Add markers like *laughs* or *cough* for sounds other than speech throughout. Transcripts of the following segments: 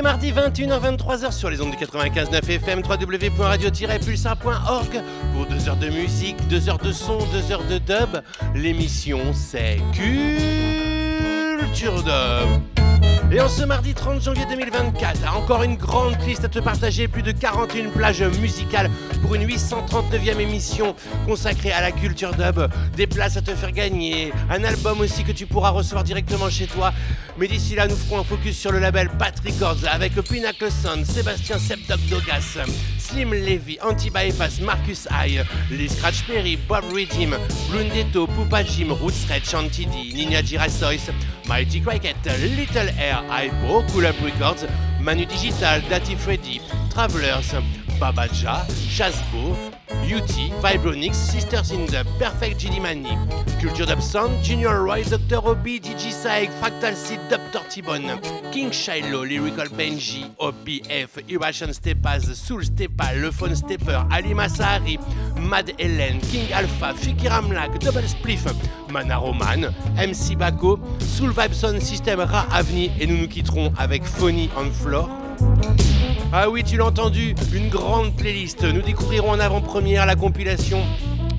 les mardis 21h-23h sur les ondes du 95.9 FM www.radio-pulsar.org pour 2 heures de musique, 2 heures de son, 2 heures de dub. L'émission c'est Culture Dub. Et en ce mardi 30 janvier 2024, encore une grande liste à te partager, plus de 41 plages musicales pour une 839e émission consacrée à la culture dub, des places à te faire gagner, un album aussi que tu pourras recevoir directement chez toi. Mais d'ici là, nous ferons un focus sur le label Patrick Records avec Pinnacle Sound, Sébastien Septoc Dogas, Slim Levy, Anti-Bypass, Marcus High, les Scratch Perry, Bob Redim, Blundetto, Pupa Jim, Roots Red, Chantidi, Ninja Girasois, Mighty Cricket, Little Air, Hypo, Cool Up Records, Manu Digital, Dati Freddy, Travelers, Babaja, Chasbo, UT, Vibronix, Sisters in the Perfect Gilly Mani, Culture Dub Junior Roy, Dr. Obi, DJ Saeg, Fractal Seed, Dr. T-Bone, King Shiloh, Lyrical Benji, OBF, Irration Stepaz, Soul Stepa, Le Phone Stepper, Ali Masahari, Mad Helen, King Alpha, Fikiram Lag, Double Spliff, Mana Roman, MC Bako, Soul Vibe Sound System, Ra Avni et nous nous quitterons avec Phony on Floor. Ah oui, tu l'as entendu, une grande playlist. Nous découvrirons en avant-première la compilation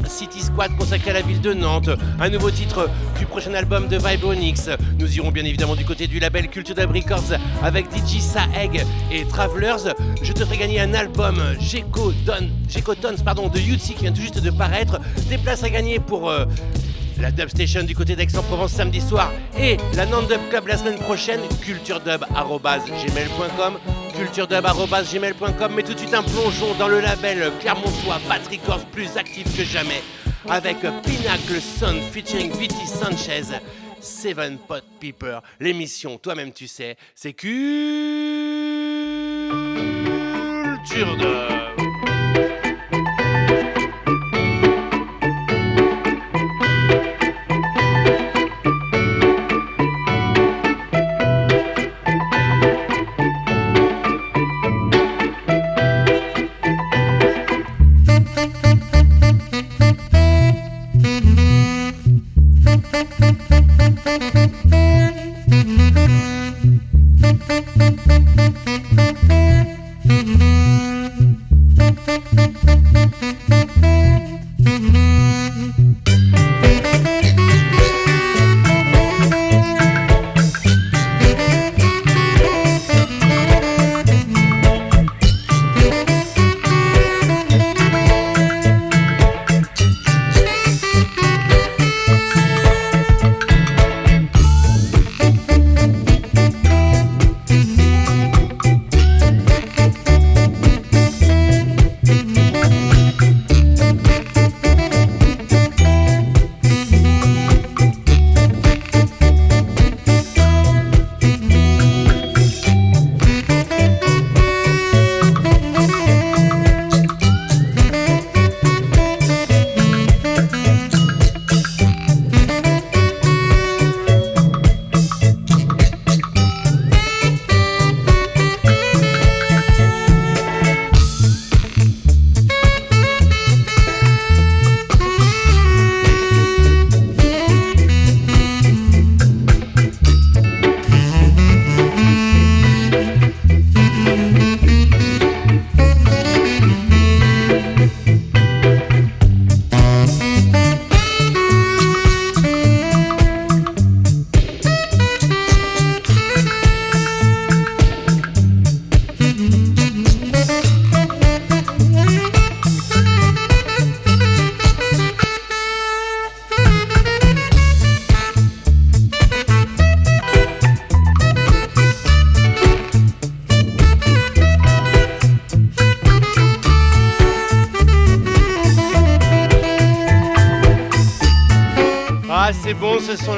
City Squad consacrée à la ville de Nantes, un nouveau titre du prochain album de Vibronix. Nous irons bien évidemment du côté du label Culture Dub Records avec DJ Saeg et Travelers. Je te ferai gagner un album Gecko Tons pardon, de Yutsi qui vient tout juste de paraître. Des places à gagner pour euh, la Dub Station du côté d'Aix-en-Provence samedi soir et la Nantes Dub Club la semaine prochaine, culturedub.gmail.com culturedub.gmail.com mais tout de suite un plongeon dans le label Clermontois. Patrick Records plus actif que jamais. Avec Pinnacle Sound featuring Viti Sanchez. Seven Pot Peeper l'émission toi-même tu sais c'est Culture Dub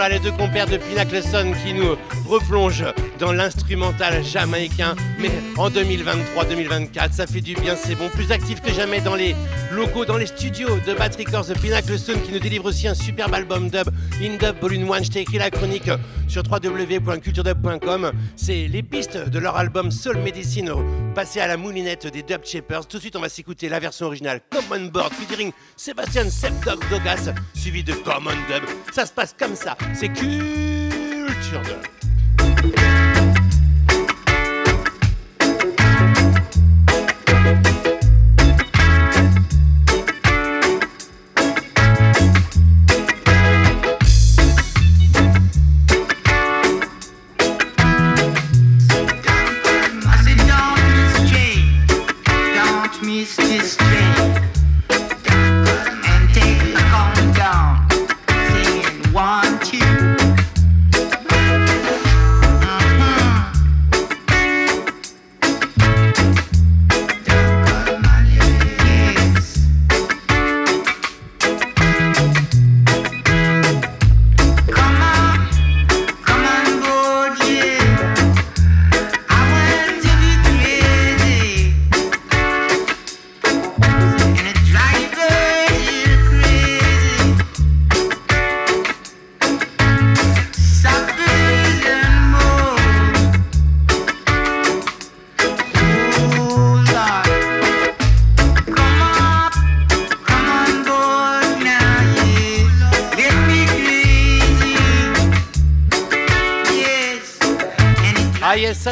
les deux compères de Pinnacle Sun qui nous replongent dans l'instrumental jamaïcain. Mais en 2023-2024, ça fait du bien, c'est bon. Plus actif que jamais dans les locaux, dans les studios de Bat Records, The Pinnacle Sun qui nous délivre aussi un superbe album dub, In Dub Volume 1. Je t'ai écrit la chronique sur www.culturedub.com. C'est les pistes de leur album Soul Medicine passé à la moulinette des Dub Shapers. Tout de suite, on va s'écouter la version originale Common Board featuring Sébastien Sepdog Dogas, suivi de Common Dub. Ça se passe comme ça, c'est Culture Dub.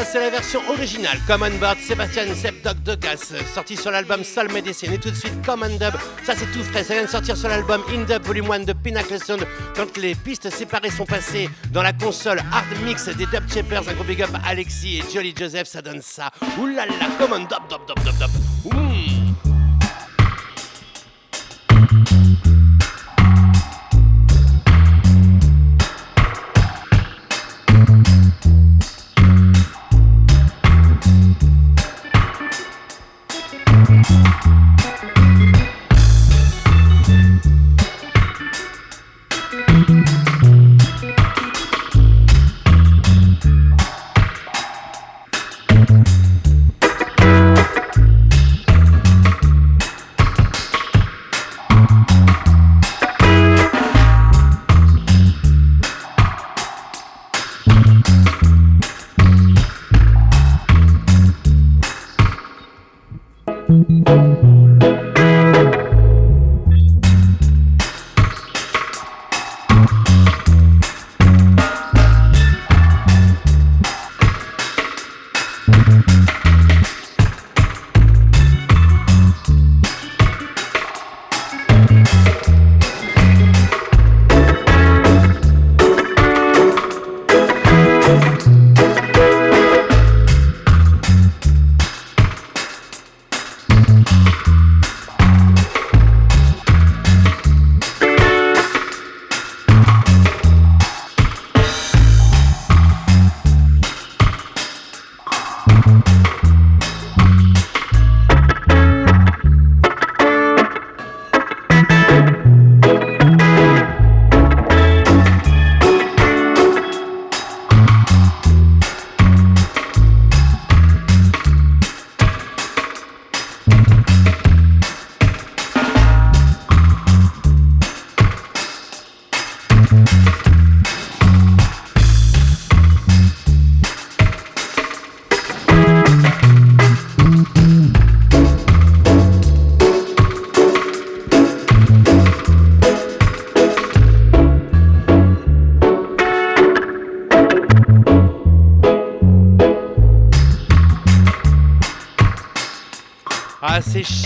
C'est la version originale. Common Bird, Sébastien Dog Dogas, sorti sur l'album Soul Medicine. Et tout de suite, Common Dub, ça c'est tout frais. Ça vient de sortir sur l'album In Dub Volume 1 de Pinnacle Sound. Quand les pistes séparées sont passées dans la console Hard Mix des Dub Chippers, un gros big up Alexis et Jolly Joseph, ça donne ça. Oulala, Common Dub, Dub, Dub, Dub, Dub.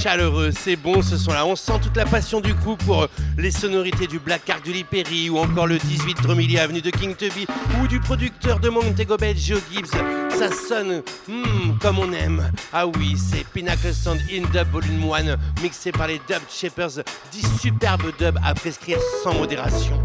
Chaleureux, c'est bon ce son-là. On sent toute la passion du coup pour euh, les sonorités du Black Card du Perry ou encore le 18 Drumilly Avenue de King Tubby ou du producteur de Montego Bay Joe Gibbs. Ça sonne hmm, comme on aime. Ah oui, c'est Pinnacle Sound in Dub Volume 1 mixé par les Dub Shapers, 10 superbes dubs à prescrire sans modération.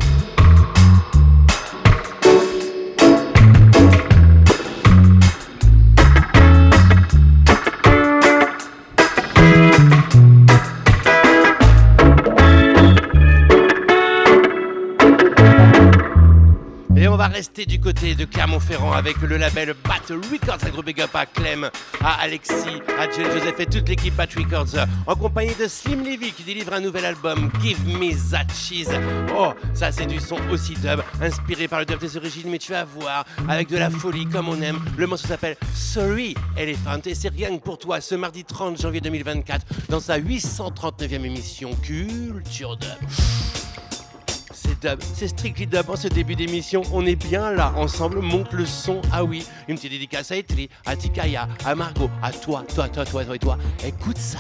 Rester du côté de Clermont-Ferrand avec le label Bat Records. Un gros big up à Clem, à Alexis, à Jill Joseph et toute l'équipe Bat Records en compagnie de Slim Levy qui délivre un nouvel album Give Me That Cheese. Oh, ça c'est du son aussi dub, inspiré par le dub des origines, mais tu vas voir, avec de la folie comme on aime. Le morceau s'appelle Sorry Elephant et c'est rien que pour toi ce mardi 30 janvier 2024 dans sa 839e émission Culture Dub c'est strictly dub en ce début d'émission. On est bien là, ensemble, monte le son. Ah oui, une petite dédicace à Etri, à Tikaya, à Margot, à toi, toi, toi, toi, toi toi. Écoute ça.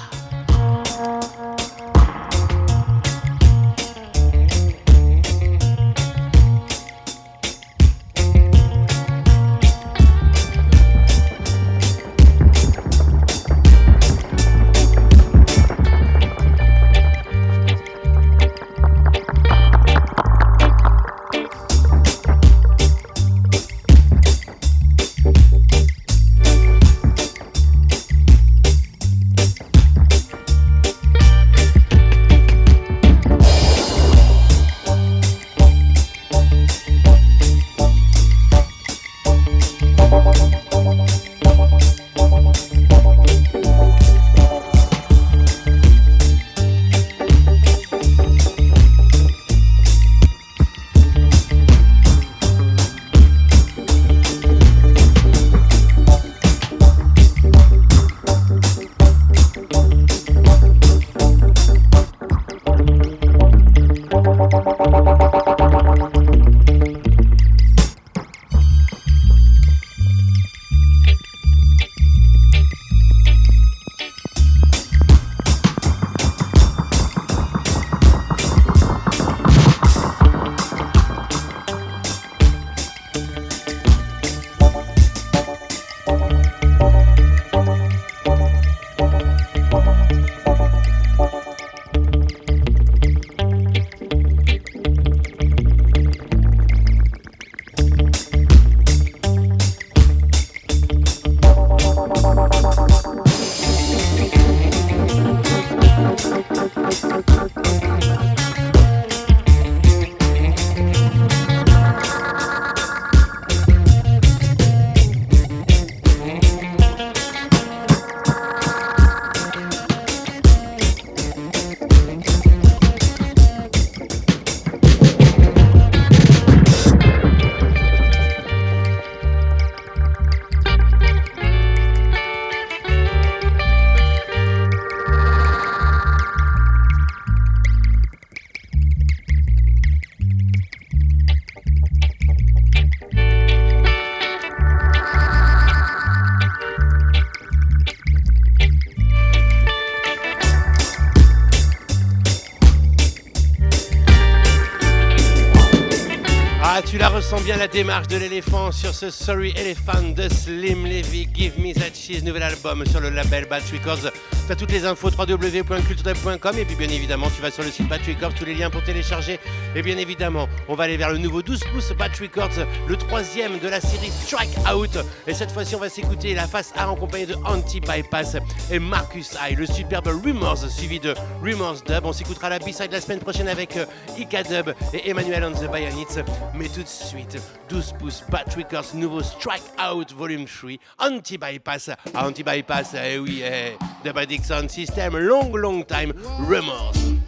Bien la démarche de l'éléphant sur ce Sorry Elephant de Slim Levy. Give Me That Cheese, nouvel album sur le label Batch Records. T'as toutes les infos www.culture.com et puis bien évidemment tu vas sur le site Batch Records, tous les liens pour télécharger. Et bien évidemment, on va aller vers le nouveau 12 pouces Batch Records, le troisième de la série Strike Out. Et cette fois-ci, on va s'écouter la face A en compagnie de Anti-Bypass et Marcus I, le superbe Rumors suivi de Rumors Dub. On s'écoutera la B-side la semaine prochaine avec euh, Ika Dub et Emmanuel on the Bayonets. Mais tout de suite, 12 pouces Bat Records, nouveau Strike Out Volume 3, Anti-Bypass. Ah, Anti-Bypass, eh oui, eh, Bad Sound System, long, long time, Remorse.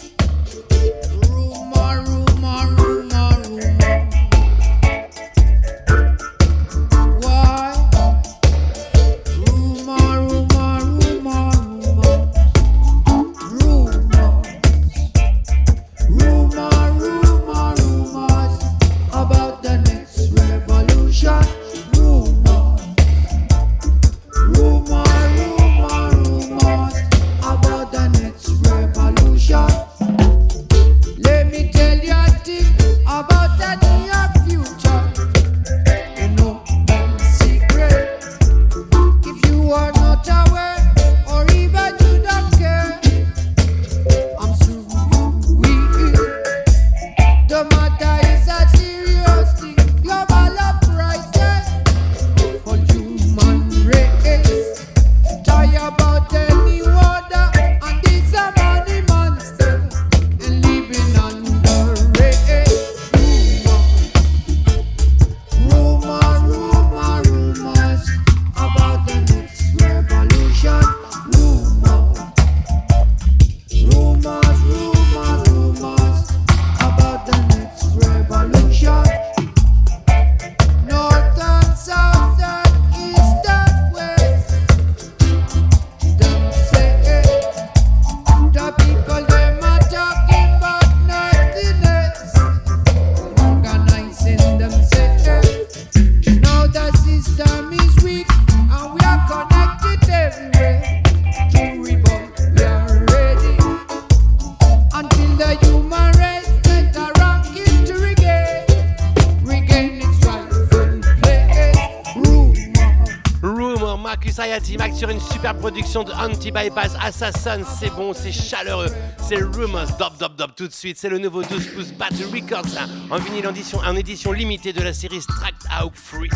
De Anti-Bypass Assassin, c'est bon, c'est chaleureux, c'est Rumors, dop dop dop tout de suite, c'est le nouveau 12 pouces Battle Records hein, en vinyle édition, en édition limitée de la série Stract Out Free.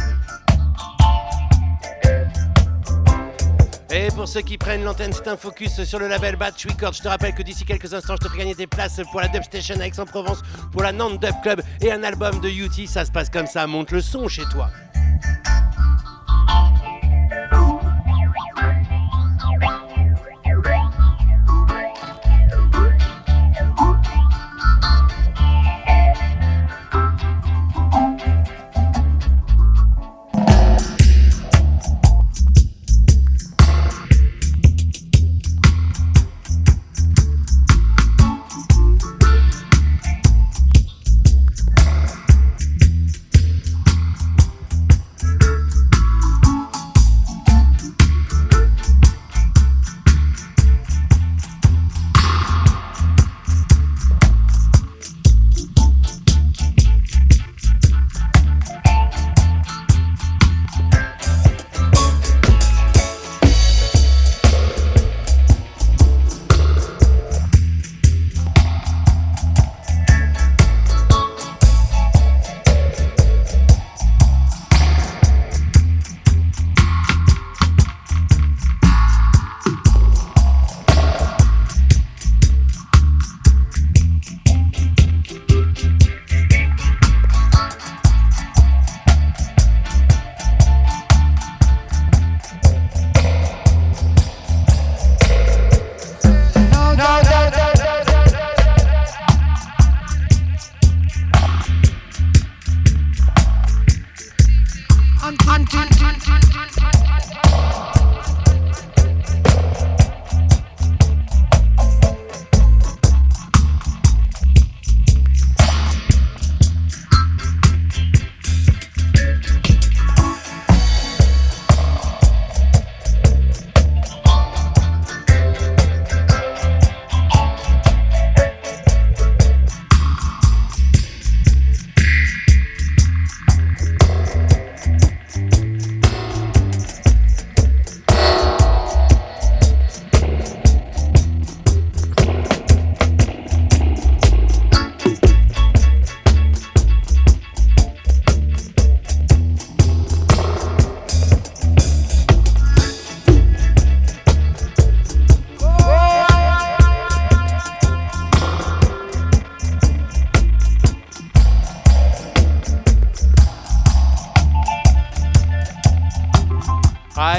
Et pour ceux qui prennent l'antenne, c'est un focus sur le label Batch Records. Je te rappelle que d'ici quelques instants, je te ferai gagner des places pour la Dub Station à Aix-en-Provence, pour la Nantes Dub Club et un album de UT. Ça se passe comme ça, monte le son chez toi.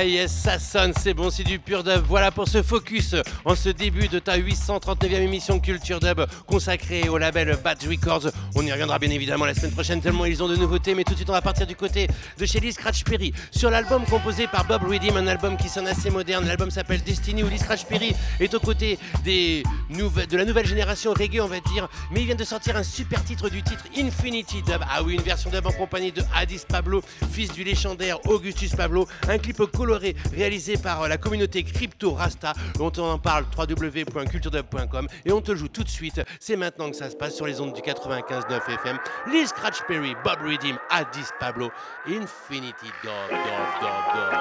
Yes, ça sonne, c'est bon, c'est du pur dub. Voilà pour ce focus en ce début de ta 839e émission Culture Dub consacrée au label Bad Records. On y reviendra bien évidemment la semaine prochaine tellement ils ont de nouveautés, mais tout de suite on va partir du côté de chez Lee Scratch Perry sur l'album composé par Bob Redim, un album qui sonne assez moderne. L'album s'appelle Destiny où Lee Scratch Perry est aux côtés de la nouvelle génération reggae, on va dire, mais il vient de sortir un super titre du titre Infinity Dub. Ah oui, une version dub en compagnie de Addis Pablo, fils du légendaire Augustus Pablo, un clip coloré réalisé par la communauté Crypto Rasta on en parle www.culturedub.com et on te joue tout de suite. C'est maintenant que ça se passe sur les ondes du 95.9 FM. Lee Scratch Perry, Bob Redim, Addis Pablo, Infinity Dog, Dog, Dog, Dog.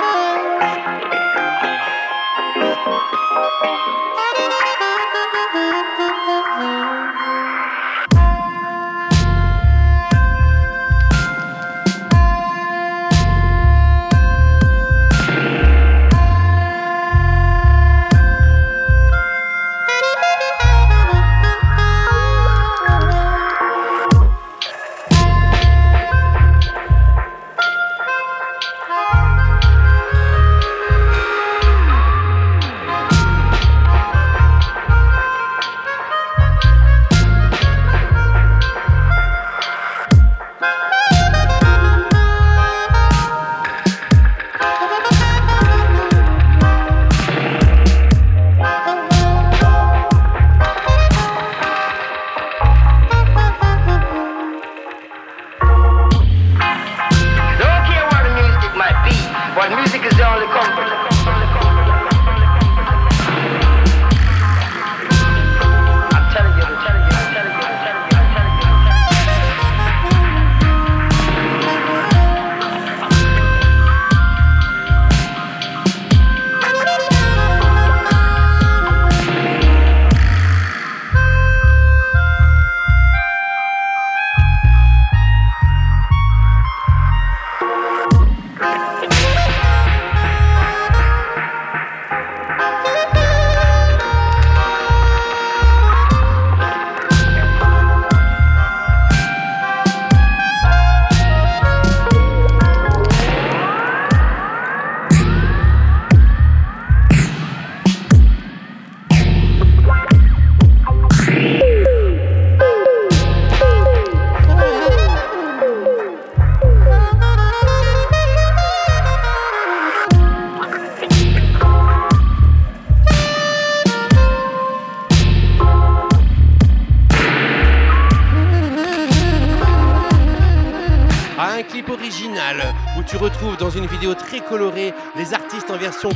*laughs* Música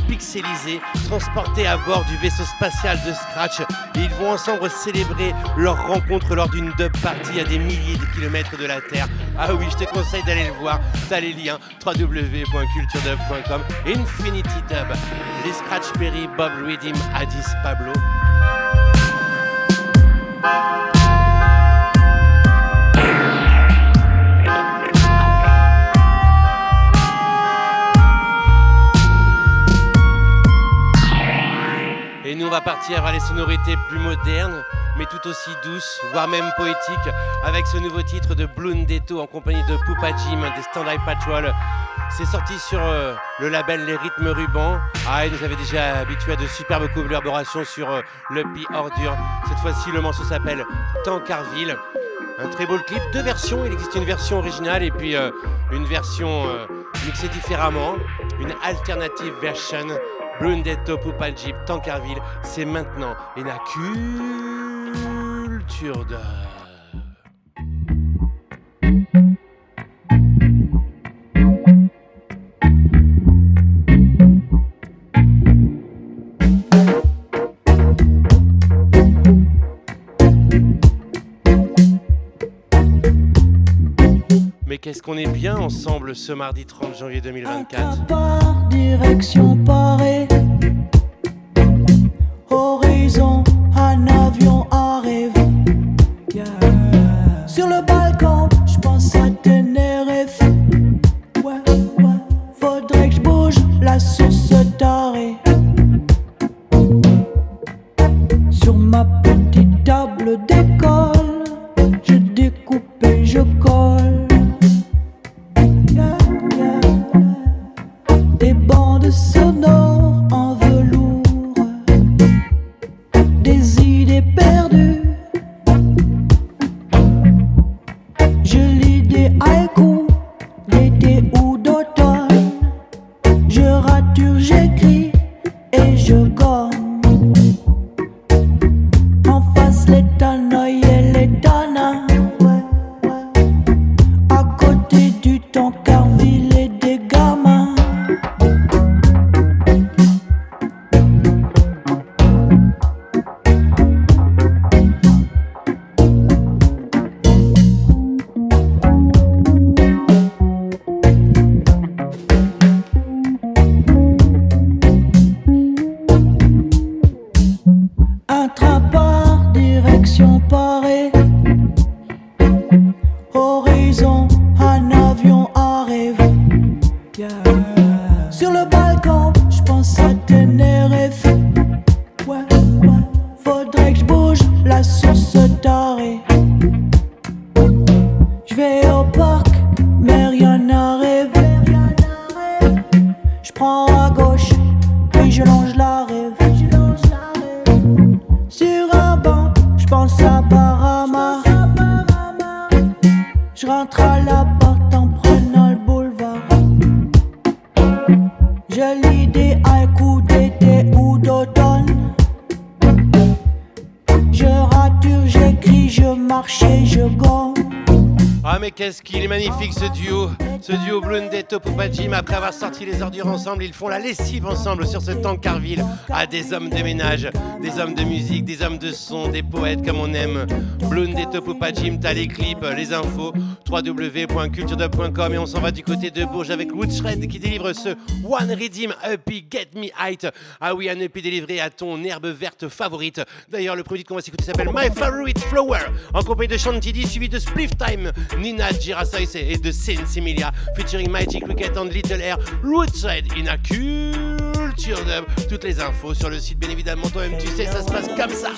pixelisés, transportés à bord du vaisseau spatial de Scratch. Et ils vont ensemble célébrer leur rencontre lors d'une dub party à des milliers de kilomètres de la Terre. Ah oui, je te conseille d'aller le voir. T'as les liens www.culturedub.com. Infinity Dub, les Scratch Perry, Bob Redim, Addis Pablo. Vers les sonorités plus modernes, mais tout aussi douces, voire même poétiques, avec ce nouveau titre de Blundetto en compagnie de Poupa Jim des Stand Eye Patrol. C'est sorti sur euh, le label Les Rythmes Rubans. Ah, il nous avait déjà habitué à de superbes collaborations sur euh, le Pi Ordure. Cette fois-ci, le morceau s'appelle Tancarville. Un très beau clip, deux versions. Il existe une version originale et puis euh, une version mixée différemment, une alternative version Blundetto, Jeep, Tankerville, c'est maintenant et la culture de... qu'est-ce qu'on est bien ensemble ce mardi 30 janvier 2024 direction Paris. Horizon, Poupa Jim, après avoir sorti les ordures ensemble, ils font la lessive ensemble sur ce Tancarville. À des hommes de ménage, des hommes de musique, des hommes de son, des poètes comme on aime. Blonde des Poupa Jim, t'as les clips, les infos, www.culturedub.com et on s'en va du côté de Bourges avec Woodshred qui délivre ce One Redeem Uppy Get Me Height. Ah oui, un EP délivré à ton herbe verte favorite. D'ailleurs, le produit qu'on va s'écouter s'appelle My Favorite Flower en compagnie de Shantidi suivi de Spliff Time, Nina Girasais et de Sensimilia featuring Magic Cricket and Little Air Rootside in a Culture Toutes les infos sur le site, bien évidemment. Toi-même, tu sais, ça se passe comme ça.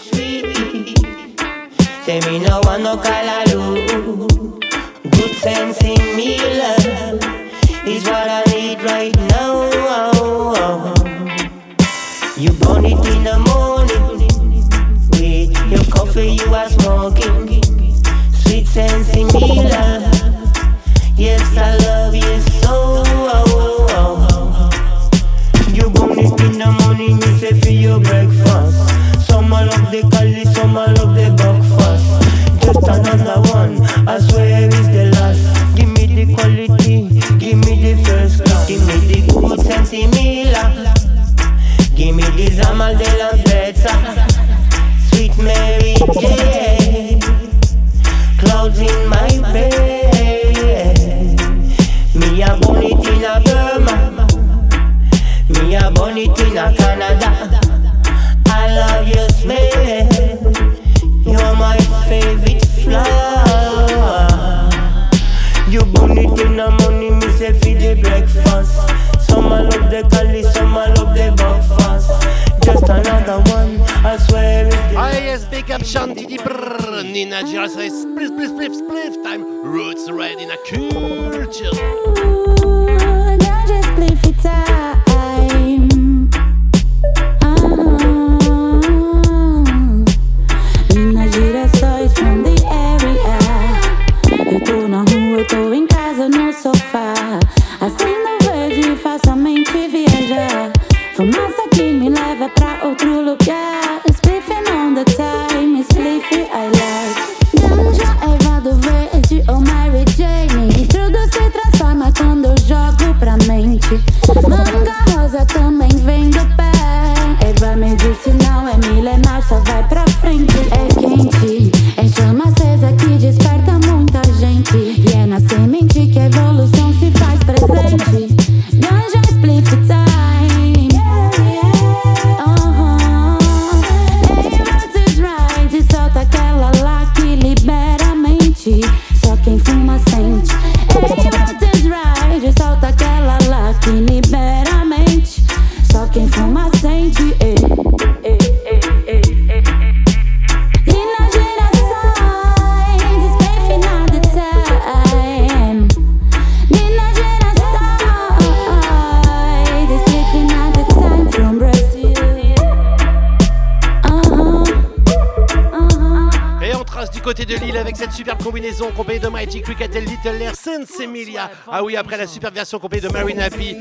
Ah oui, après la superbe version accompagnée de Marine Happy,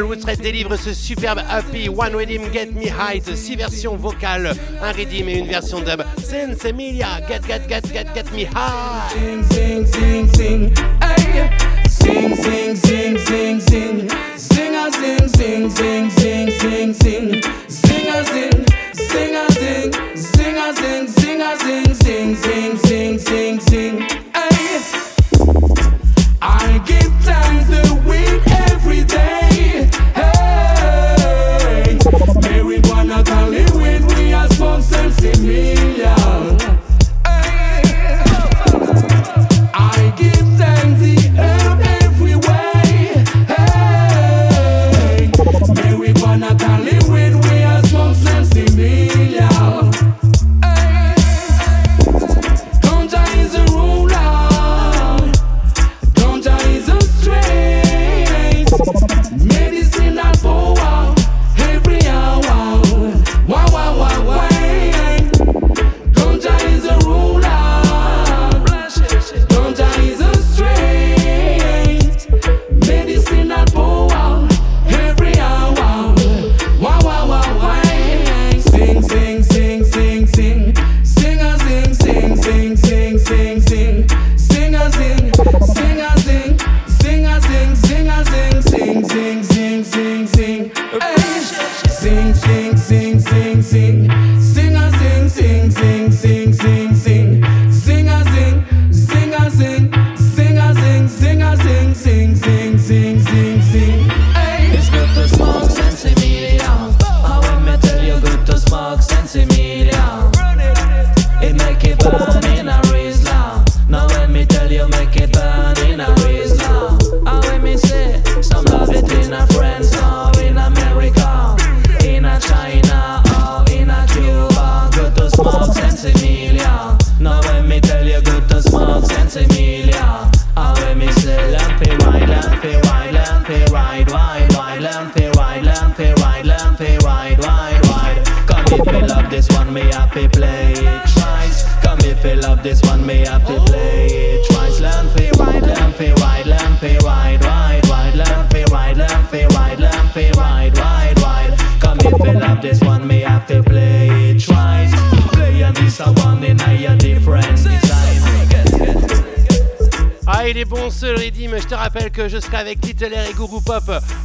Roots Red délivre ce superbe Happy One Redeem Get Me High, 6 versions vocales, un redeem et une version dub. Emilia, Get Get Get Get Get Me High. Sing, sing, sing, hey. Sing, sing, sing, sing, sing. Sing sing, sing, sing, sing, sing, sing.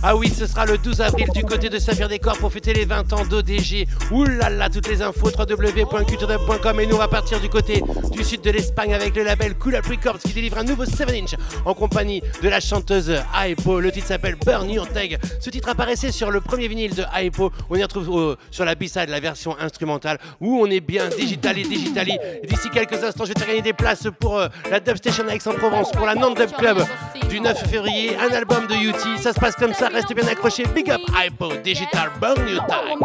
Ah oui, ce sera le 12 avril du côté de Saphir Décor pour fêter les 20 ans d'ODG. Oulala, toutes les infos www.culturedub.com et nous va partir du côté du sud de l'Espagne avec le label Cool Up Records qui délivre un nouveau 7 inch en compagnie de la chanteuse Aipo. Le titre s'appelle Burn Your Tag. Ce titre apparaissait sur le premier vinyle de Aipo. On y retrouve sur la B-side la version instrumentale où on est bien digital et digitali. D'ici quelques instants, je vais te gagner des places pour euh, la Dub Station Aix-en-Provence pour la Nantes Dub Club du 9 février, un album de UT. Ça se passe comme ça, restez bien accrochés. Big up, hypo, digital, burn your time.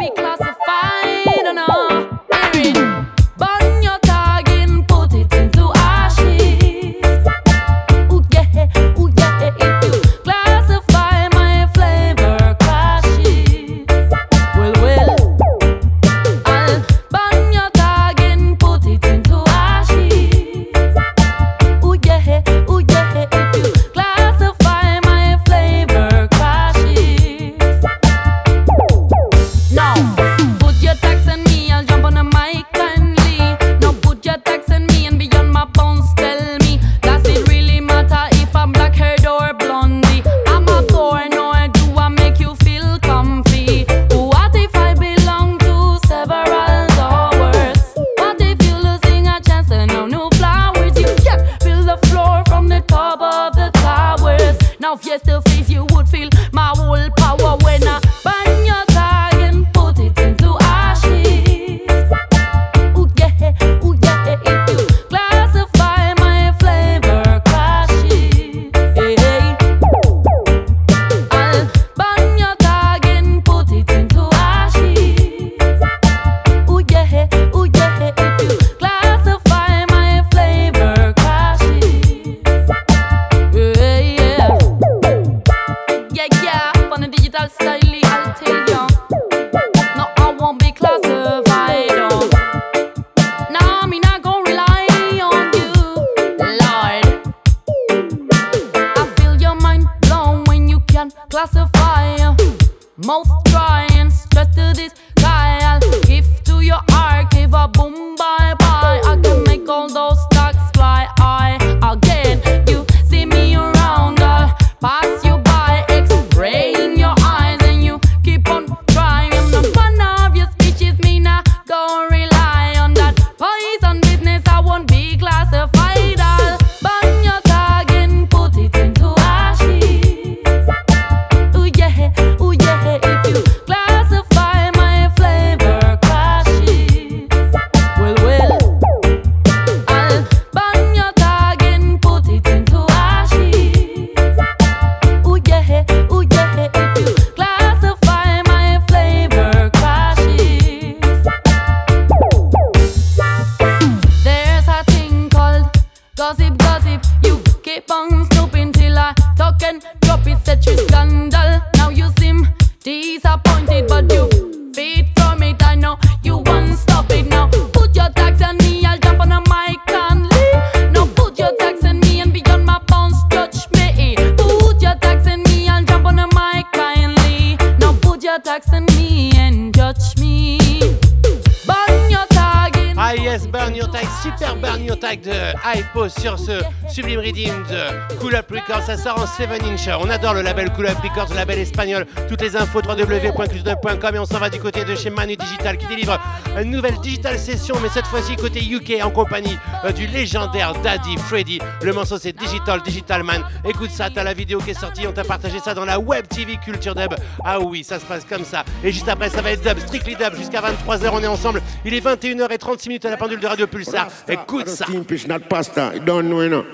7 inch. On adore le label Cool Up Records, le label espagnol. Toutes les infos www.clubdub.com et on s'en va du côté de chez Manu Digital qui délivre une nouvelle digital session, mais cette fois-ci côté UK en compagnie euh, du légendaire Daddy Freddy. Le morceau c'est Digital Digital Man. Écoute ça, t'as la vidéo qui est sortie. On t'a partagé ça dans la Web TV Culture Dub. Ah oui, ça se passe comme ça. Et juste après, ça va être dub, strictly dub jusqu'à 23h. On est ensemble. Il est 21h36 minutes à la pendule de Radio Pulsar. Écoute ça.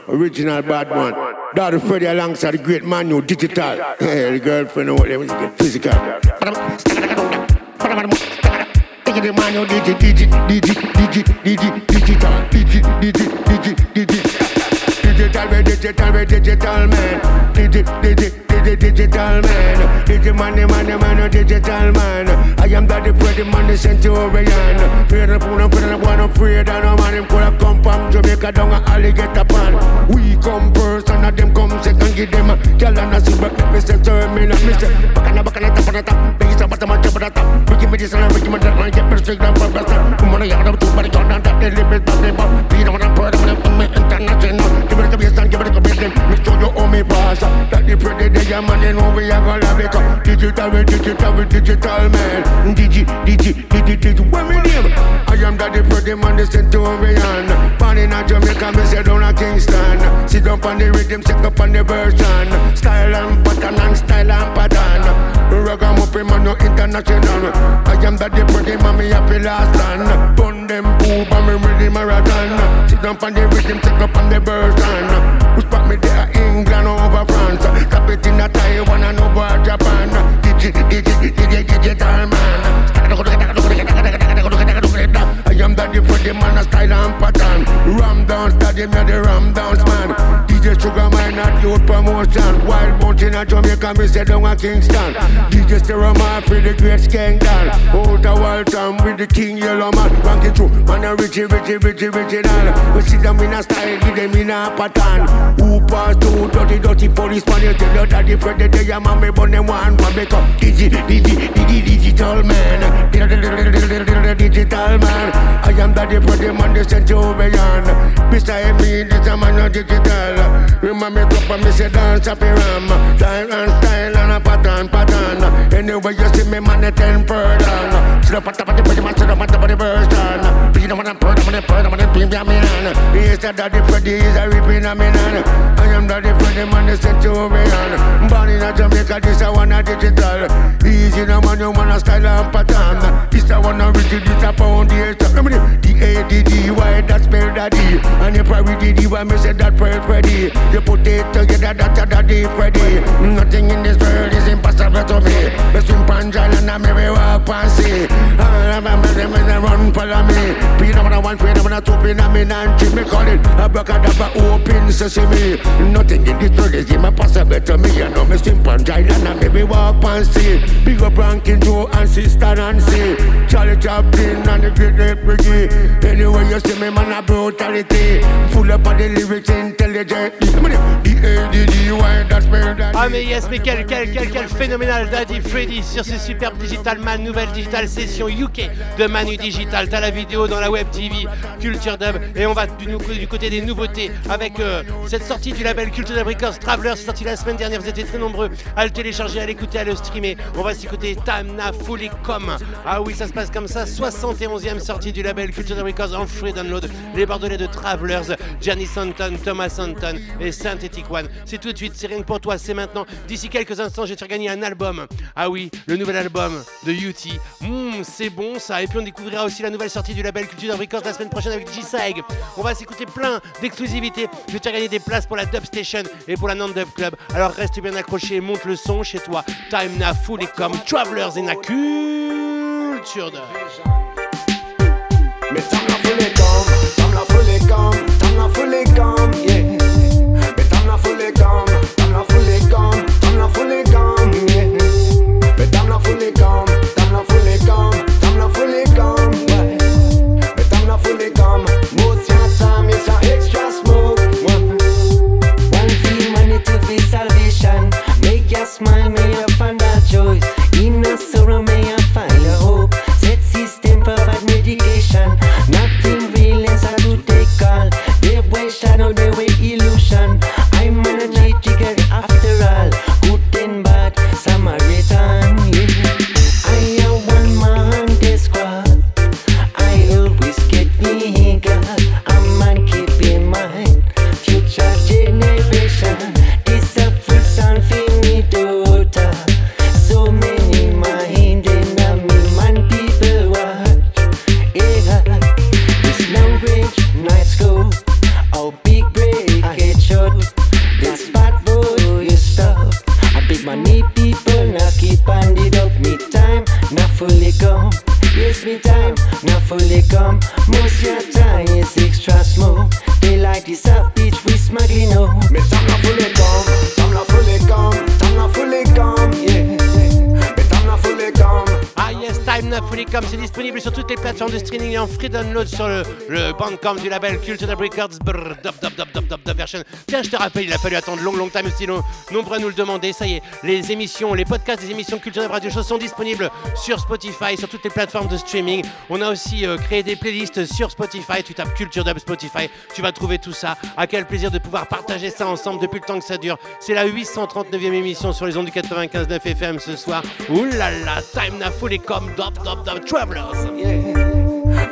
original bad one. Daughter Freddy alongside the great man, you digital. Yeah, the girlfriend, what they physical. The man, you digit, digit, digit, digit, digit, digital, digit, digit, digit, digit. Digital, we digital, we digital man. Digit, digit, digit, digital man. Digit money, money, man, digital man. I am daddy pretty man, the centurion. Fear the pool, fear the one afraid, and a man him could have come from Jamaica down a alligator pan. We come first, and them come second, give them a girl and a super. Mr. Terminal, Mr. Bacana, bacana, top on the top. Biggest up, bottom, top on the top. We give me this and we give me that, man, get better straight down from the start. Come on, I got up to, but I got down that, they live it, but they bought. Be the one I'm proud of, I'm international. Give it a bass and give it a bass, make sure you owe me pass. That the pretty day, yeah, man, you know we are gonna have it. Digital, we digital, we digital, man. Digi, digi, digi, digi, what me name? I am that the pretty man, the centurion. Born in Jamaica, me say down a Kingston. Sit up on the rhythm, check up on the version. Style and pattern and style and pattern. Ragamuffin man, no international. I am that the pretty man, me happy last land. Burn them poop, me ready marathon. Sit up on the rhythm, check up on the version. Who spot me there, England over France. Cap it in a Taiwan and over Japan. Digi, digi, digi, digital man. I am the pretty man, a style and pattern. Ram down, stadium, yeah, the ram dance man. DJ Sugar Man, not youth promotion. Wild mountain in Jamaica, me say down a Kingston. DJ Stereo Man, for the great scandal. Out a Walton with the King Yellow Man. Ranking through, man, a Richie, Richie, Richie, original. We see them in a style, give them in a pattern. Who pass through, dirty, dirty police man, you tell your daddy, the day, man, me burn them one, man, make up. Digi, digi, digi, digital man. Digital man. I am daddy, pretty man, the centurion. Beside me, this a man, digital. Remember me drop and me say dance up ram Style and style and a pattern, pattern. Anyway you see me a ten pardon Sit up at the body, man, sit up at the version up on bird, on the bird, on yeah, me man He's a daddy pretty, he's a ripping a me I am daddy pretty man, the centurion. Born in a Jamaica, this a one a digital. Easy no man, you want a style and pattern. This a one a rigid, this a foundation. Remember the A-D-D-Y, that spell daddy And the priority, why me say that prayer you put it together, that's a daddy Freddy. Nothing in this world is impossible to me. The swim panjal and I'm every walk and see. I'm a run follow me. Be number one, pay number two, pay number nine, me call it. Abracadabra open sesame. Nothing in this world is impossible to me. You know me swim panjal and I'm every walk and see. Big up Rankin Joe and Sister Nancy. Charlie Chaplin and the Great Red Brigade. Anyway you see me man a brutality. Full up of the lyrics intelligent. Ah mais yes, mais quel, quel, quel, quel phénoménal Daddy Freddy sur ce superbe Digital Man, nouvelle Digital Session UK de Manu Digital. T'as la vidéo dans la web TV Culture Dub et on va du, côté des nouveautés avec euh, cette sortie du label Culture Dub Records Traveler, c'est la semaine dernière, vous étiez très nombreux à le télécharger, à l'écouter, à le streamer. On va s'écouter Tamna Fully Com. Ah oui, ça se passe comme ça, 71e sortie du label Culture Dub Records en free download. Les Bordelais de Travelers, Gianni Santon, Thomas Santon et Synthetic One. C'est tout de suite, c'est rien que pour toi, c'est maintenant. D'ici quelques instants, je vais te faire gagner un album. Ah oui, le nouvel album de UT. Mmh, c'est bon ça. Et puis on découvrira aussi la nouvelle sortie du label Culture Records la semaine prochaine avec G-Sag. On va s'écouter plein d'exclusivités. Je vais te faire gagner des places pour la Dub Station et pour la Non Dub Club. Alors reste bien accroché et monte le son chez toi. Time na full et comme Travelers in la culture Dub. Mais fully gone Yes, me time not fully come. Most your time is extra smoke. They like this up bitch we smuggling home. Mais time na fully come, time c'est disponible sur toutes les plateformes de streaming et en free download sur le, le bandcamp du label Culture Dub Records. Version. Tiens, je te rappelle, il a fallu attendre long, long time aussi, long- nombreux à nous le demander. Ça y est, les émissions, les podcasts des émissions Culture Dub Radio Show sont disponibles sur Spotify, sur toutes les plateformes de streaming. On a aussi euh, créé des playlists sur Spotify. Tu tapes Culture Dub Spotify, tu vas trouver tout ça. À quel plaisir de pouvoir partager ça ensemble depuis le temps que ça dure. C'est la 839e émission sur les ondes du 95.9 FM ce soir. Ouh là là, Time Now Fully Come, dub, dub, dub, Travelers. Mais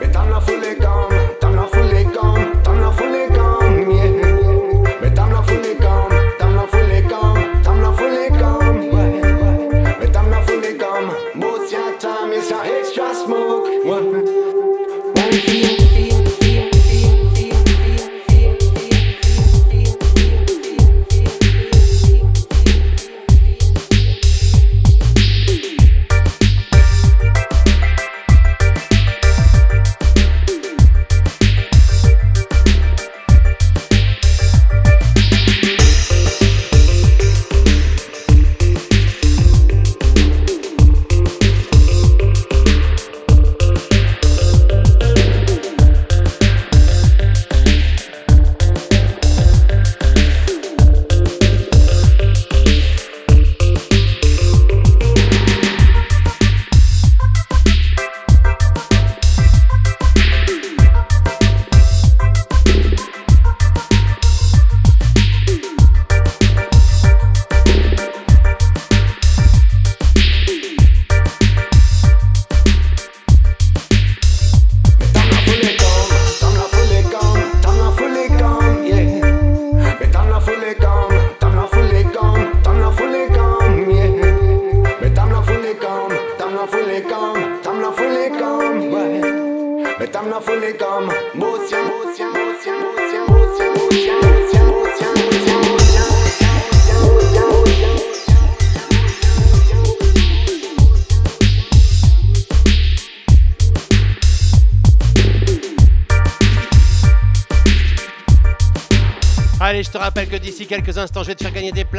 quelques instants, je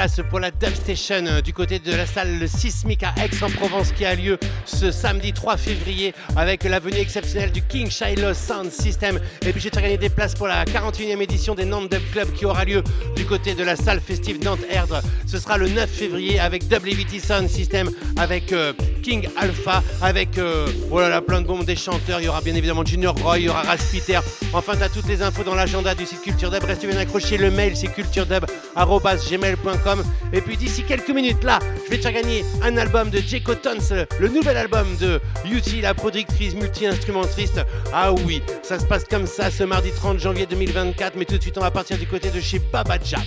places pour la Dub Station euh, du côté de la salle Sismique à Aix-en-Provence qui a lieu ce samedi 3 février avec la venue exceptionnelle du King Shiloh Sound System. Et puis faire gagner des places pour la 41e édition des Nantes Dub Club qui aura lieu du côté de la salle festive Nantes Erdre. Ce sera le 9 février avec WT Sound System, avec euh, King Alpha, avec euh, oh là, plein de bombes des chanteurs. Il y aura bien évidemment Junior Roy, il y aura Raspiter. Enfin, tu as toutes les infos dans l'agenda du site Culture Dub. Reste bien accroché, le mail c'est culturedub.gmail.com. Et puis d'ici quelques minutes, là, je vais te faire gagner un album de Jake Tons, le nouvel album de Yuti, la productrice multi-instrumentiste. Ah oui, ça se passe comme ça ce mardi 30 janvier 2024, mais tout de suite on va partir du côté de chez Babaja.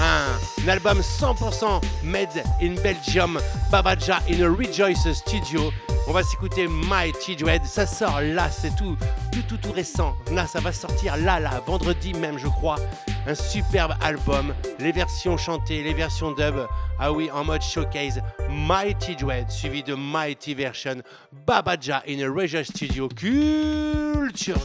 Un, un album 100% made in Belgium, Babaja in a Rejoice Studio. On va s'écouter Mighty Dread, ça sort là, c'est tout, tout, tout, tout récent. Là, ça va sortir là, là, vendredi même, je crois. Un superbe album, les versions chantées, les versions dub. Ah oui, en mode showcase, Mighty Dread, suivi de Mighty Version, Babaja in a Rejoice Studio, culture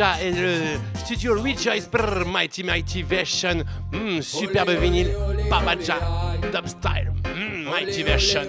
Et le studio Rejoice Brrr, Mighty Mighty Version. Hmm, superbe vinyle. Babaja Dub Style. Hmm, Mighty Version.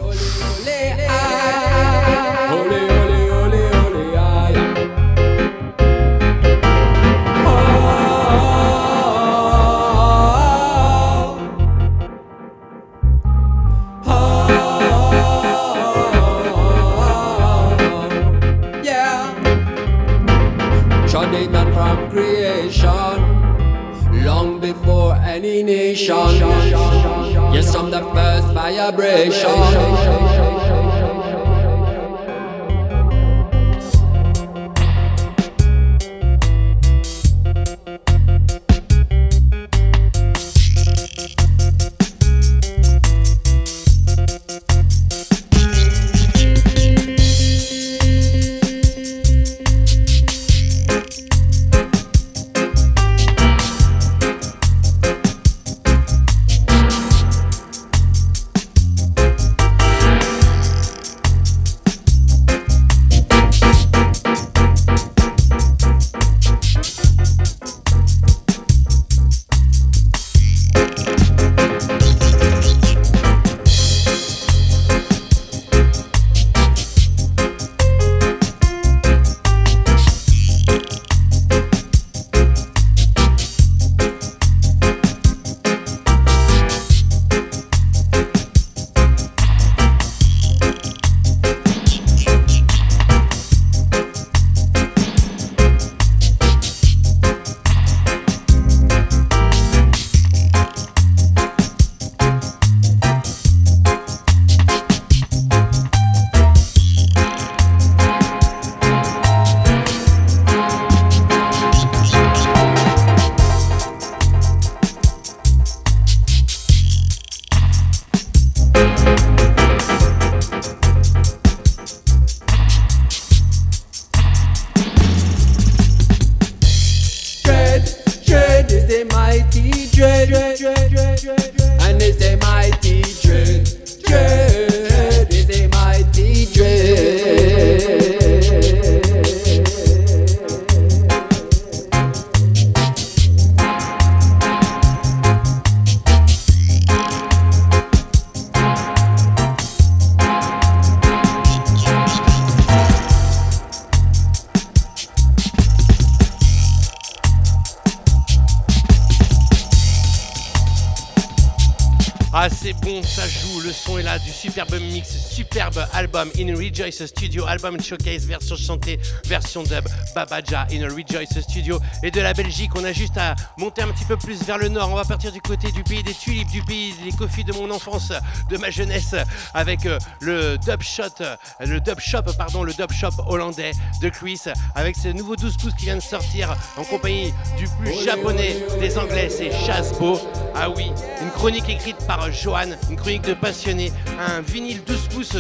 Studio, album showcase, version chantée, version dub, Babaja In Rejoice Studio. Et de la Belgique, on a juste à monter un petit peu plus vers le nord. On va partir du côté du pays des tulipes, du pays des coffees de mon enfance, de ma jeunesse, avec euh, le dub shot, le dub shop, pardon, le dub shop hollandais de Chris, avec ce nouveau 12 pouces qui vient de sortir en compagnie du plus japonais des anglais, c'est Chasbo. Ah oui, une chronique écrite par Johan, une chronique de passionné, un vinyle 12 pouces.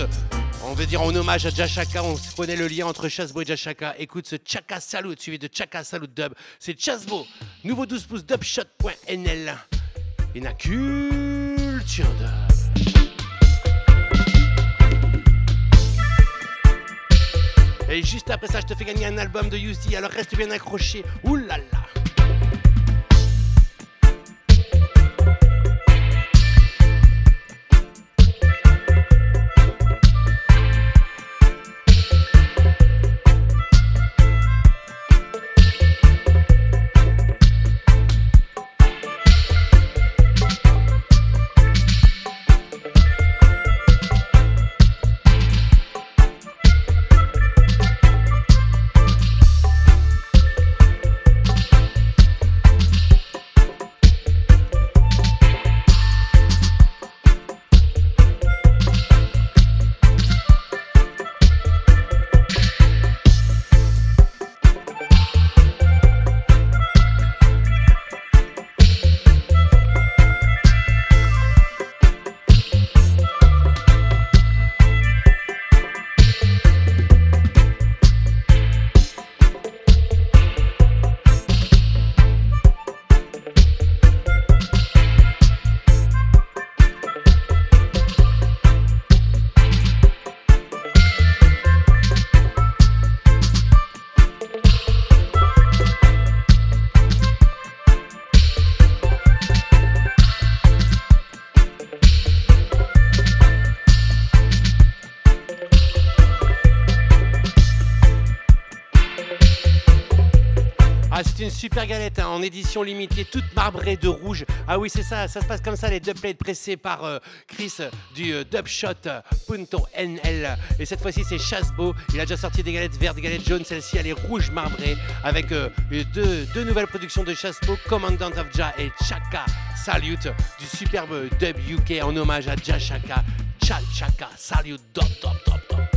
On veut dire en hommage à Jashaka, on connaît le lien entre Chasbo et Jashaka. Écoute ce Chaka Salut suivi de Chaka Salut Dub. C'est Chasbo, nouveau 12 pouces dubshot.nl. Une culture dub. Et juste après ça, je te fais gagner un album de Yuzi, alors reste bien accroché. Là. Super galette hein, en édition limitée, toute marbrée de rouge. Ah oui, c'est ça, ça se passe comme ça, les dubplates pressés par euh, Chris du euh, NL. Et cette fois-ci, c'est Chasbo. Il a déjà sorti des galettes vertes, des galettes jaunes. Celle-ci, elle est rouge marbrée avec euh, deux, nouvelles productions de Chasbo, Commandant of Ja et Chaka Salute, du superbe dub UK en hommage à Ja Chaka. Cha Chaka Salute, top, top, top, top.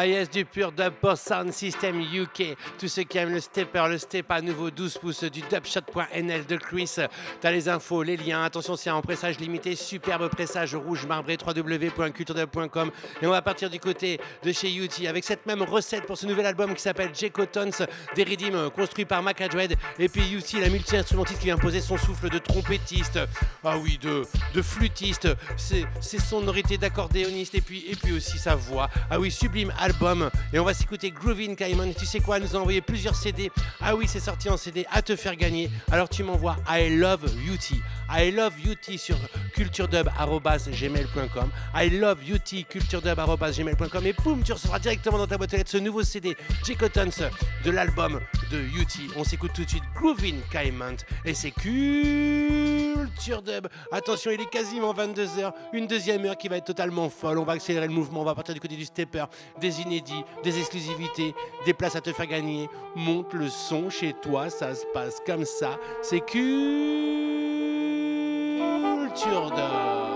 Ah du pur dub post sound system UK. Tous ceux qui aiment le stepper, le step à nouveau 12 pouces du dubshot.nl de Chris. T'as les infos, les liens. Attention, c'est en pressage limité. Superbe pressage rouge marbré www.culturedub.com. Et on va partir du côté de chez UT avec cette même recette pour ce nouvel album qui s'appelle J. Tons des Redeem construit par Mac Dread. Et puis UT, la multi-instrumentiste qui vient poser son souffle de trompettiste. Ah oui, de, de flûtiste. C'est ses sonorités d'accordéoniste et puis, et puis aussi sa voix. Ah oui, sublime Et on va s'écouter Groovin Cayman. Tu sais quoi, elle nous a envoyé plusieurs CD. Ah oui, c'est sorti en CD à te faire gagner. Alors tu m'envoies I love UT. I love UT sur culturedub.gmail.com. I love UT culturedub.gmail.com. Et boum, tu recevras directement dans ta boîte aux lettres ce nouveau CD J. de l'album de UT. On s'écoute tout de suite Groovin Cayman. Et c'est Culture Dub. Attention, il est quasiment 22h. Une deuxième heure qui va être totalement folle. On va accélérer le mouvement. On va partir du côté du stepper des inédits, des exclusivités, des places à te faire gagner. Monte le son chez toi, ça se passe comme ça. C'est culture de...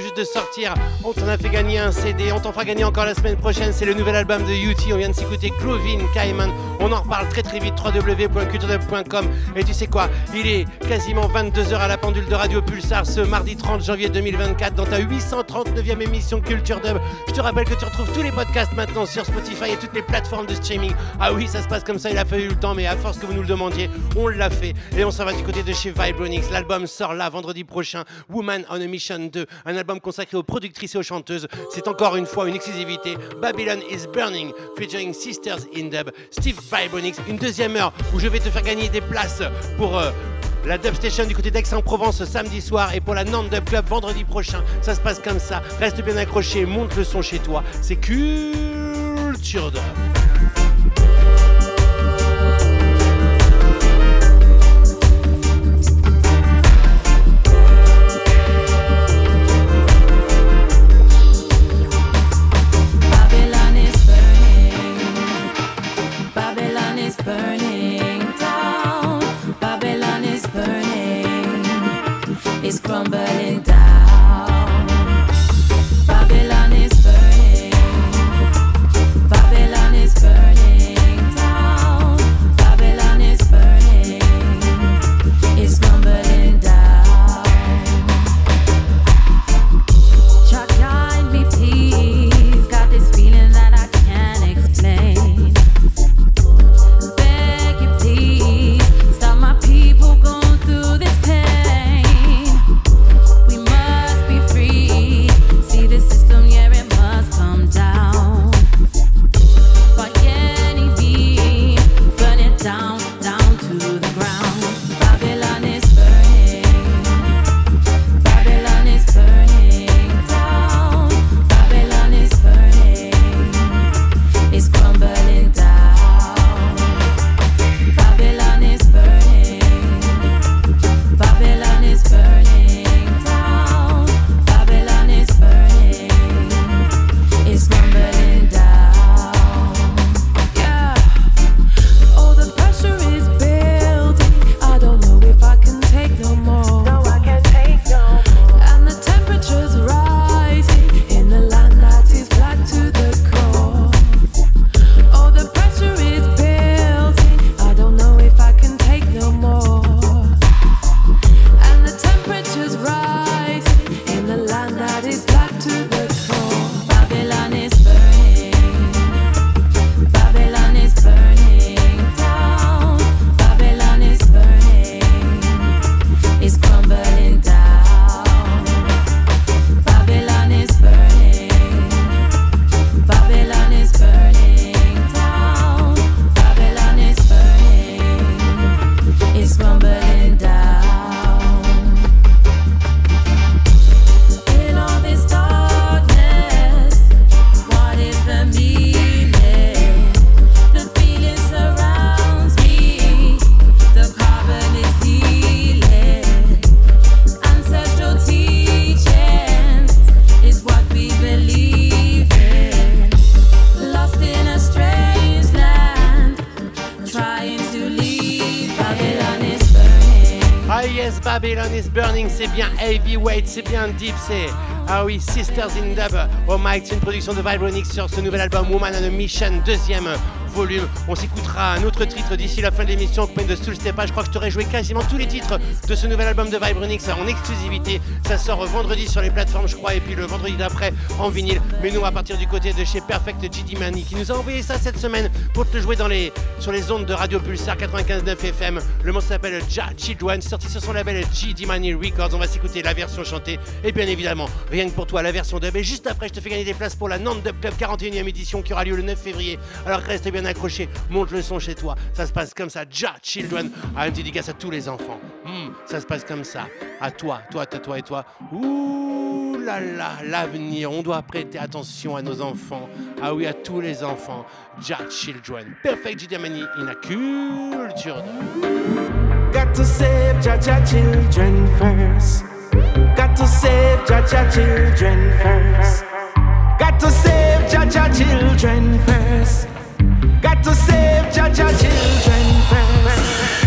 juste de sortir. On t'en a fait gagner un CD, on t'en fera gagner encore la semaine prochaine. C'est le nouvel album de UT. On vient de s'écouter Groovin Cayman. On en reparle très très vite. www.culturedub.com. Et tu sais quoi? Il est quasiment 22h à la pendule de Radio Pulsar ce mardi 30 janvier 2024 dans ta 839e émission Culture Dub. Je te rappelle que tu retrouves tous les podcasts maintenant sur Spotify et toutes les plateformes de streaming. Ah oui, ça se passe comme ça. Il a fallu le temps, mais à force que vous nous le demandiez, on l'a fait. Et on s'en va du côté de chez Vibronix. L'album sort là vendredi prochain. Woman on a Mission 2, un album consacré aux productrices et aux chanteuses. C'est encore une fois une exclusivité. Babylon is Burning, featuring Sisters in Dub, Steve Vibronix. Une deuxième heure où je vais te faire gagner des places pour. euh, la Dub Station du côté d'Aix-en-Provence samedi soir et pour la Nantes Dub Club vendredi prochain. Ça se passe comme ça. Reste bien accroché, monte le son chez toi. C'est Culture Dub. from the c'est bien heavyweight, c'est bien deep, c'est ah oui, Sisters in Dub au mic, c'est une production de Vibronix sur ce nouvel album Woman on a Mission, deuxième volume. On s'écoutera un autre titre d'ici la fin de l'émission, combien de Soul Stepa. Je crois que je t'aurais joué quasiment tous les titres de ce nouvel album de Vibronix en exclusivité. Ça sort vendredi sur les plateformes, je crois, et puis le vendredi d'après en vinyle. Mais nous, à partir du côté de chez Perfect GD Money, qui nous a envoyé ça cette semaine pour te le jouer dans les, sur les ondes de Radio Pulsar 95.9 FM. Le morceau s'appelle Ja Children, sorti sur son label GD Money Records. On va s'écouter la version chantée et bien évidemment, rien que pour toi, la version dub. Et juste après, je te fais gagner des places pour la Nantes Dub Club 41e édition qui aura lieu le 9 février. Alors reste bien accroché, monte le son chez toi. Ça se passe comme ça. Ja Children, à un dédicace à tous les enfants. Hmm, ça se passe comme ça. À toi, toi, toi, toi et toi. Ouh là l'avenir. On doit prêter attention à nos enfants. Ah oui, à tous les enfants. Ja Children. Perfect Jidamani in a culture. Got to save Jaja children first. Got to save Jaja children first. Got to save Jaja children first. Got to save Jaja children first.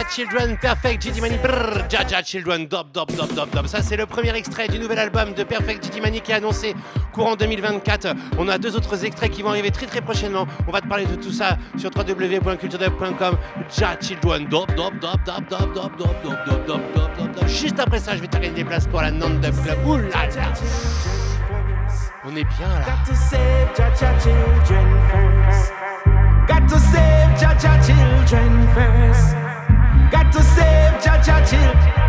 Jaja Children, Perfect Gidi Mani, brrr, Jaja Children, dop, dop, dop, dop, dop. Ça, c'est le premier extrait du nouvel album de Perfect Gidi Mani qui est annoncé courant 2024. On a deux autres extraits qui vont arriver très très prochainement. On va te parler de tout ça sur www.culturedub.com. Jaja Children, dop, dop, dop, dop, dop, dop, dop, dop, dop, dop, dop, dop, dop. Juste après ça, je vais te gagner des places pour la Nande Dub Club. Ouh là là. On est bien là. Got to save Jaja children first. Got to save Jaja children first. Got to save Cha Cha Chill.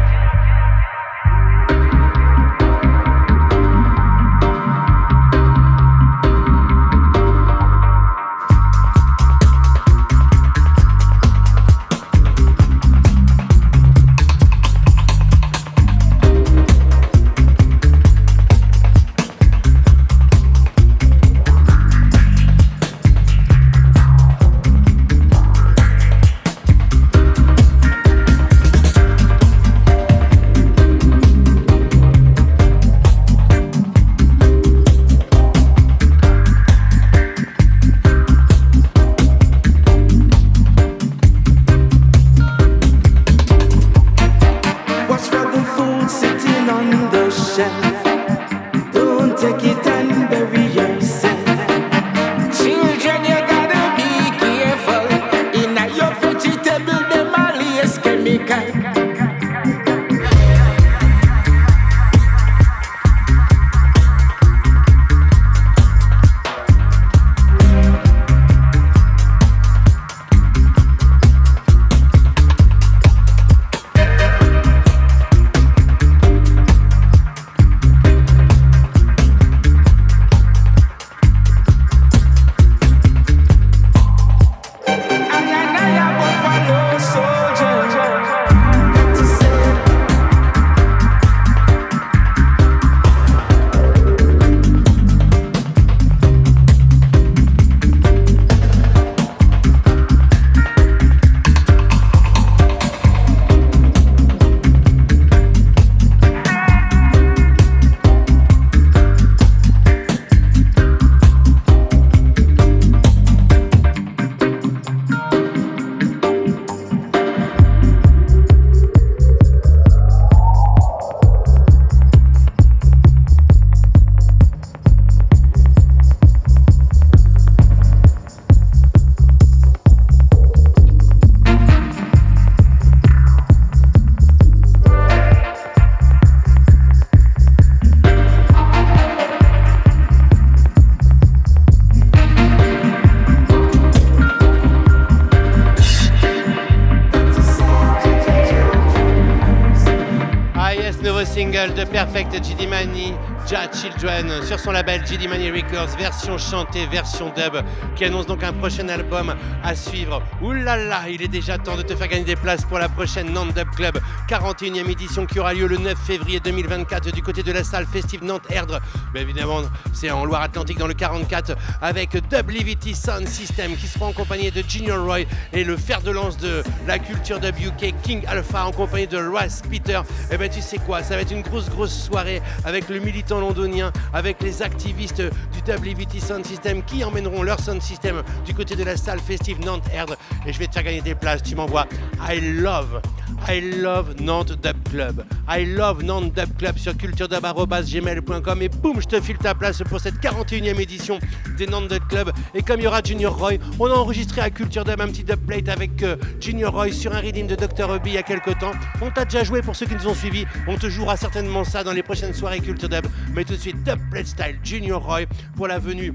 De Perfect GD Money, Ja Children, sur son label GD Money Records, version chantée, version dub, qui annonce donc un prochain album à suivre. Ouh là il est déjà temps de te faire gagner des places pour la prochaine Nantes Dub Club, 41e édition qui aura lieu le 9 février 2024 du côté de la salle festive Nantes Erdre. Bien évidemment, c'est en Loire-Atlantique dans le 44 avec Livity Sound System qui sera en compagnie de Junior Roy et le fer de lance de la culture UK King Alpha en compagnie de Ross Peter. Et ben tu sais quoi, ça va être une grosse grosse soirée avec le militant londonien, avec les activistes Dub Livity Sound System qui emmèneront leur sound system du côté de la salle festive Nantes Erdre. Et je vais te faire gagner des places. Tu m'envoies I love, I love Nantes Dub Club. I love Nantes Dub Club sur culturedub.gmail.com et boum, je te file ta place pour cette 41e édition des Nantes Dub Club. Et comme il y aura Junior Roy, on a enregistré à Culture Dub un petit dubplate avec euh, Junior Roy sur un redeem de Dr. Hubby il y a quelques temps. On t'a déjà joué pour ceux qui nous ont suivis. On te jouera certainement ça dans les prochaines soirées Culture Dub. Mais tout de suite, dubplate style Junior Roy pour la venue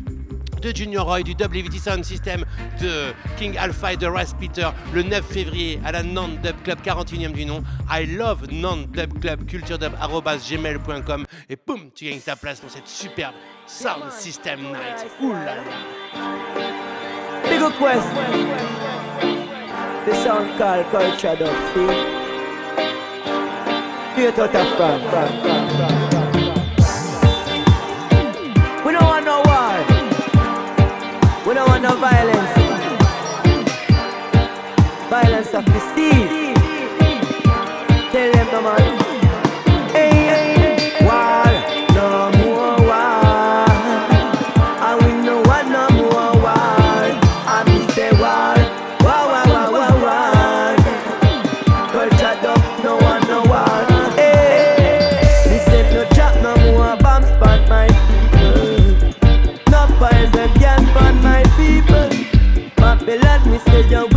de Junior Roy du WVT Sound System de King Alpha et de Ras Peter le 9 février à la Nantes Dub Club 41e du nom. I love Nantes Dub Club culturedub.gmail.com et boum, tu gagnes ta place pour cette superbe Sound System Night. Là. Big request. The sound called Culture Dub. We don't want no war. We don't want no violence. violence of the seas. Tell them no man. Babylon, me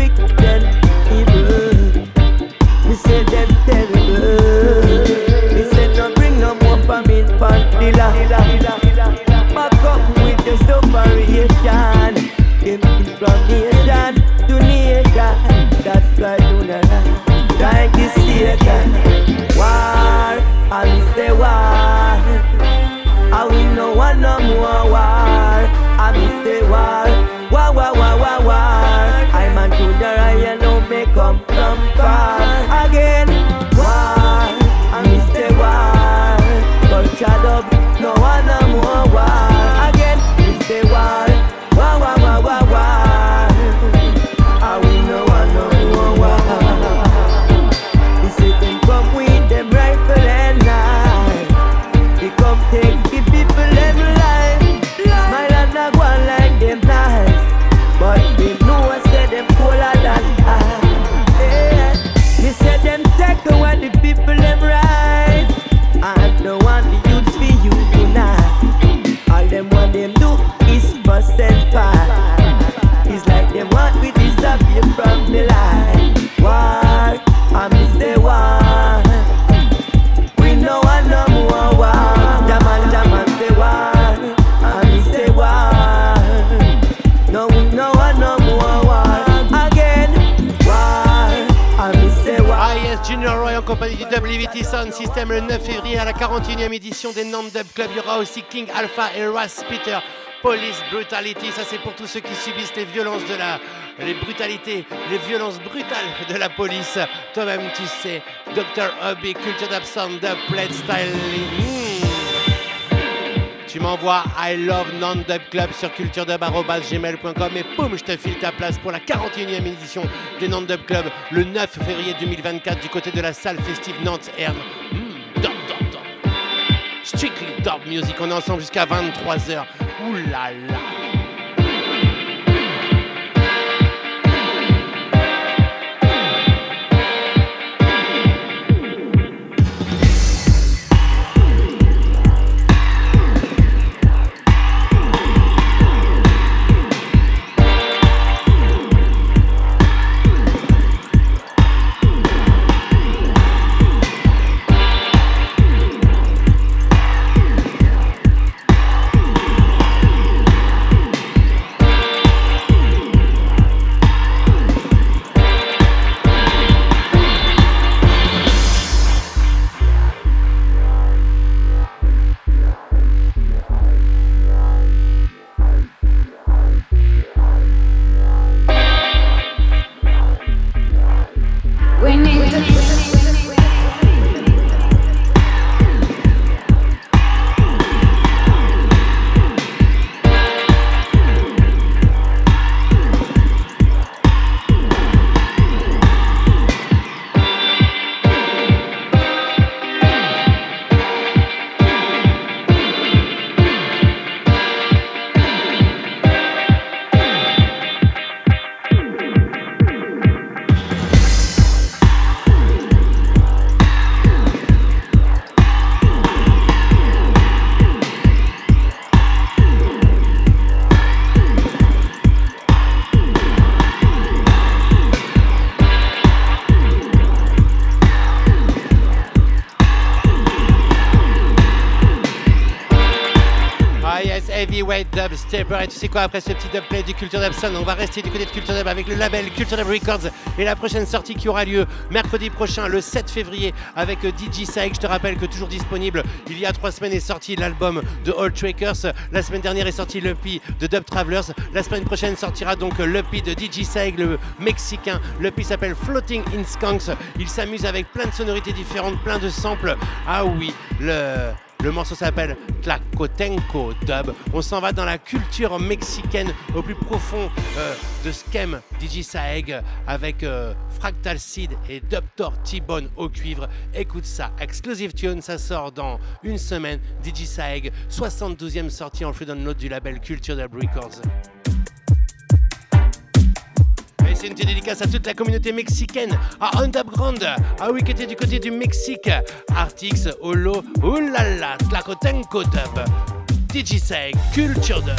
King Alpha et Russ Peter. Police Brutality, ça c'est pour tous ceux qui subissent les violences de la... les brutalités, les violences brutales de la police. Toi-même tu sais, Dr. Hobby, Culture Sound, Dub Plate Style. Tu m'envoies I love non dub club sur culturedub.gmail.com et boum, je te file ta place pour la 41e édition des non dub club le 9 février 2024 du côté de la salle festive Nantes Erne. Dub, dub, dub. Strictly on est ensemble jusqu'à 23h. Ouh là là. Et tu sais quoi, après ce petit dub play du Culture Dub on va rester du côté de Culture Dub avec le label Culture Dub Records et la prochaine sortie qui aura lieu mercredi prochain, le 7 février, avec DJ. Je te rappelle que toujours disponible, il y a trois semaines est sorti l'album de Old Trackers. La semaine dernière est sorti l'EP de Dub Travelers. La semaine prochaine sortira donc l'EP de DJ Saik, le mexicain. L'EP s'appelle Floating in Skunks. Il s'amuse avec plein de sonorités différentes, plein de samples. Ah oui, le Le morceau s'appelle Tlacotenco Dub. On s'en va dans la culture mexicaine au plus profond euh, de Skem DJ Saeg avec euh, Fractal Seed et Dubtor T-Bone au cuivre. Écoute ça, Exclusive Tune, ça sort dans une semaine. DJ Saeg, 72e sortie en flux download du label Culture Dub Records. C'est une petite dédicace à toute la communauté mexicaine, à Underground, à oui du côté du Mexique, Artix, Olo, oulala, Tlacotenco Dub, Saeg, Culture Dub.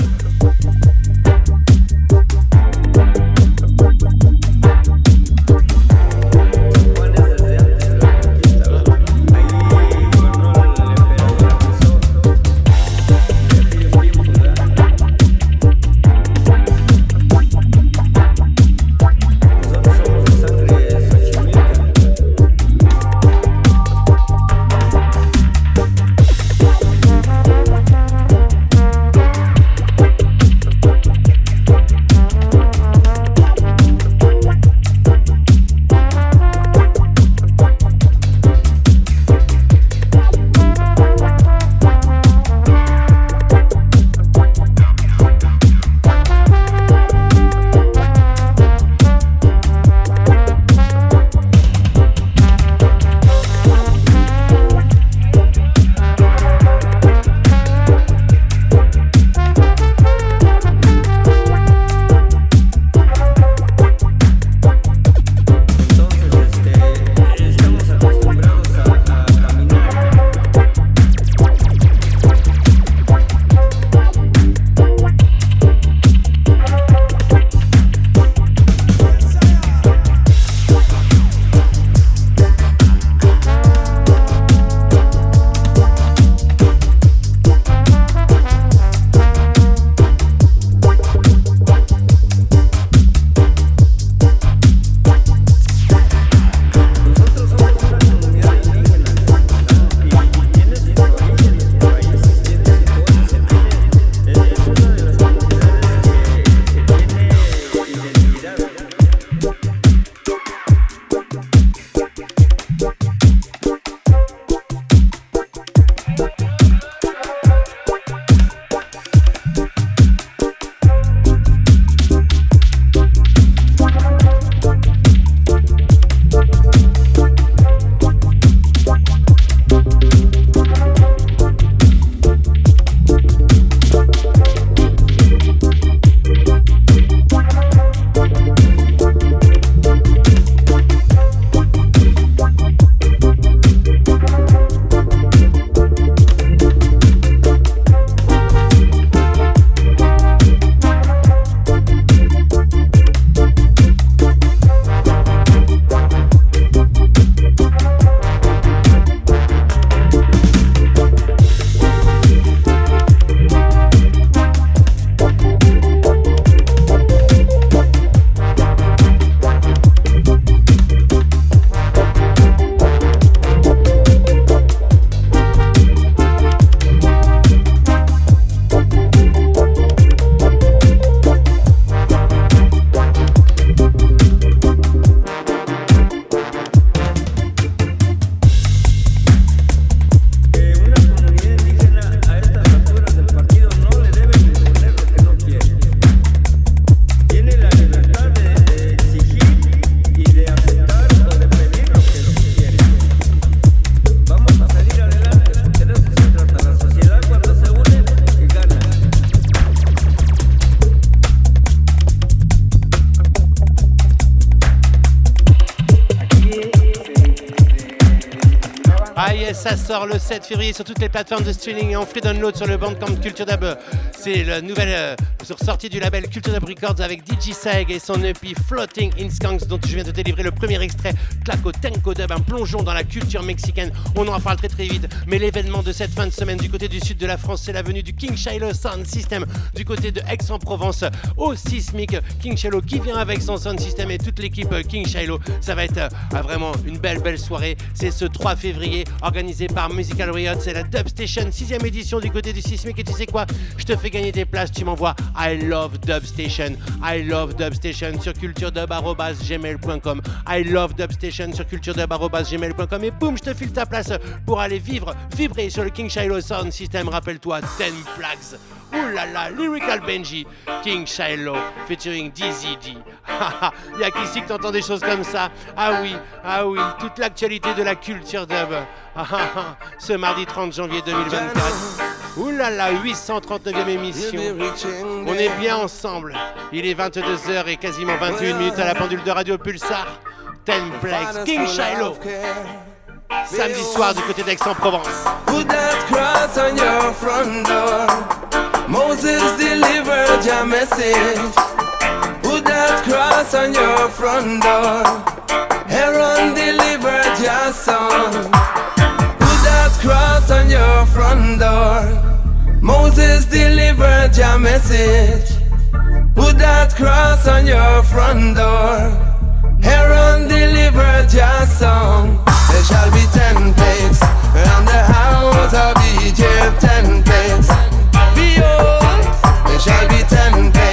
Le 7 février sur toutes les plateformes de streaming et en free download sur le Bandcamp Culture Dub. C'est la nouvelle euh, sortie du label Culture Dub Records avec DJ Sag et son EP Floating in Skunks dont je viens de délivrer le premier extrait, Claco Tenko Dub, un plongeon dans la culture mexicaine. On en parle très très vite, mais l'événement de cette fin de semaine du côté du sud de la France, c'est la venue du King Shiloh Sound System du côté de Aix-en-Provence au Sismic. King Shiloh qui vient avec son sound system et toute l'équipe King Shiloh. Ça va être euh, vraiment une belle belle soirée. C'est ce 3 février organisé par Musical Riot. C'est la Dub Station, 6 édition du côté du Sismic. Et tu sais quoi? Je te fais gagner tes places. Tu m'envoies I love Dub Station. I love Dub Station sur culturedub.gmail.com. I love Dub Station sur culturedub.gmail.com. Et boum, je te file ta place pour aller vivre, vibrer sur le King Shiloh Sound System. Rappelle-toi, 10 Plagues. Ouh là là, Lyrical Benji, King Shiloh, featuring DZD. *laughs* Il y a qu'ici que t'entends des choses comme ça? Ah oui, ah oui, toute l'actualité de la culture dub. *laughs* Ce mardi 30 janvier 2024. Ouh là là, 839e émission. On est bien ensemble. Il est 22h et quasiment 21 minutes à la pendule de Radio Pulsar. Tenplex, King Shiloh. Samedi soir du côté d'Aix-en-Provence. Put that cross on your front door. Moses delivered your message. Put that cross on your front door. Aaron delivered your son. Cross on your front door. Moses delivered your message. Put that cross on your front door. Aaron delivered your song. There shall be ten plagues around the house of Egypt. Ten plagues. Behold, there shall be ten plagues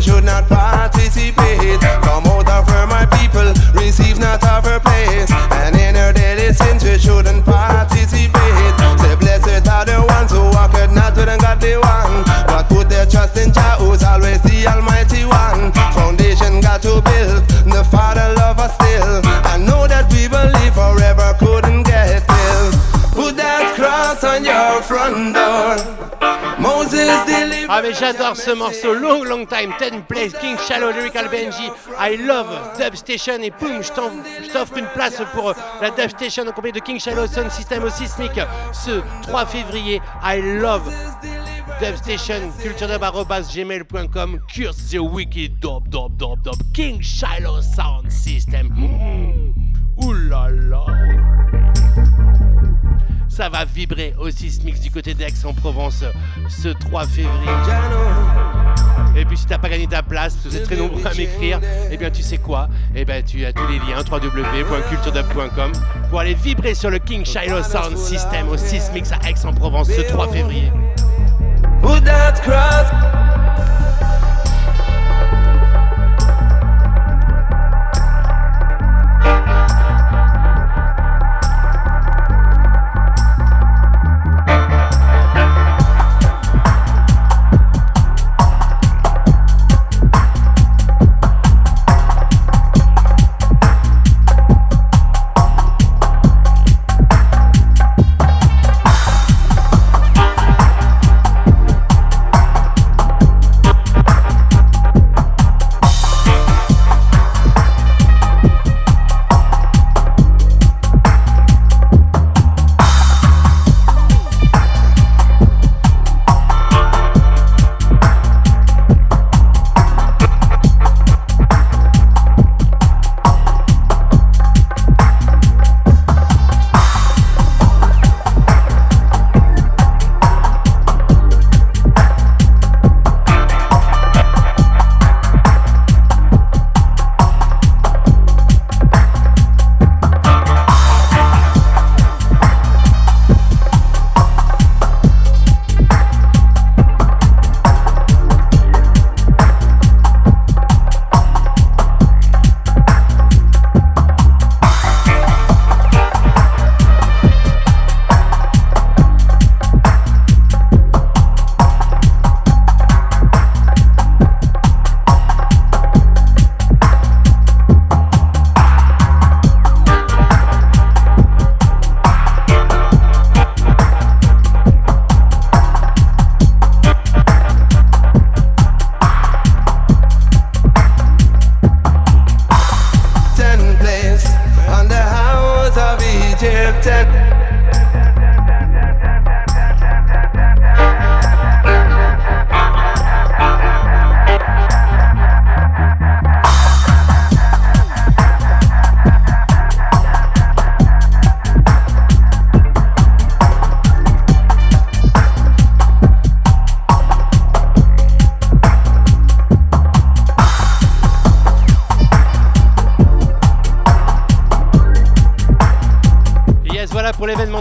should not participate. Come out of her, my people, receive not of her plagues, and in her daily sins you shouldn't participate. Say, blessed are the ones who walk not to the godly one, but put their trust in Jah, who's always the Almighty One. Foundation got to build, the Father love us still. I know that we believe forever couldn't get killed. Put that cross on your front door. Ah mais j'adore ce morceau, long long time, 10 plays, King Shallow, Lyrical Benji, I love Dub Station et boum, je t'en- t'offre une place pour euh, la Dub Station en compagnie de King Shallow Sound System au Sismic. Ce 3 février, I love Dub Station, culturedub.gmail.com, curse the wicked dub dub dub dub, King Shiloh Sound System. Mmh. Ça va vibrer au Sismix du côté d'Aix-en-Provence ce 3 février. Et puis si t'as pas gagné ta place, parce que très nombreux à m'écrire, eh bien tu sais quoi? Eh bien tu as tous les liens www.culturedub.com pour aller vibrer sur le King Shiloh Sound System au Sismix à Aix-en-Provence ce 3 février.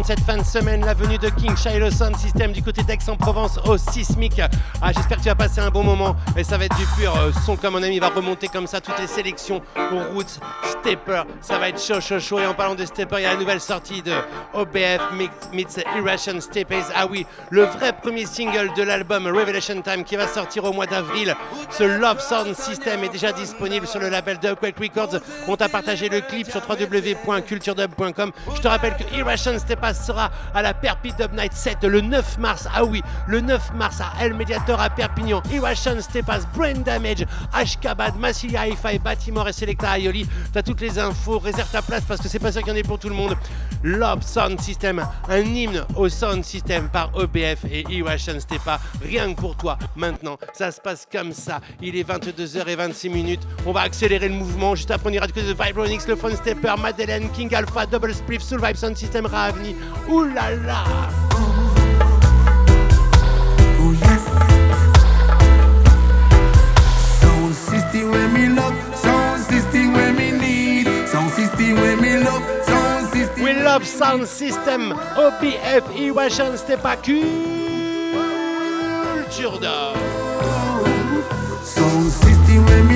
Cette fin de semaine, la venue de King Shiloh Sound System du côté d'Aix-en-Provence au Sismic. Ah, j'espère que tu vas passer un bon moment et ça va être du pur euh, son comme mon ami va remonter comme ça toutes les sélections Roots, Stepper, ça va être chaud chaud chaud et en parlant de Stepper, il y a la nouvelle sortie de OBF meets Irration Steppers. Ah oui, le vrai premier single de l'album Revelation Time qui va sortir au mois d'avril. Ce Love Sound System est déjà disponible sur le label Dubquake Records. On t'a partagé le clip sur www.culturedub.com. Je te rappelle que Irration Stepas sera à la Perpi Dub Night 7 le 9 mars. Ah oui, le 9 mars à El Mediator à Perpignan. Irration Stepas, Brain Damage, Ashkabad, Massilia Hi-Fi, Baltimore et Selecta Aioli. T'as toutes les infos, réserve ta place parce que c'est pas sûr qu'il y en ait pour tout le monde. Love Sound System, un hymne au Sound System par OBF et Irration Stepa. Rien que pour toi maintenant. Ça se passe comme ça. Il est 22h26 minutes. On va accélérer le mouvement. Juste après, on ira de Vibronix, le Phone Stepper, Madeleine, King Alpha, Double Spliff, Soul Vibe Sound System, Ravni. Ouh là! Sound System, OBF, Iwashan Stepa Culture d'or. Sound system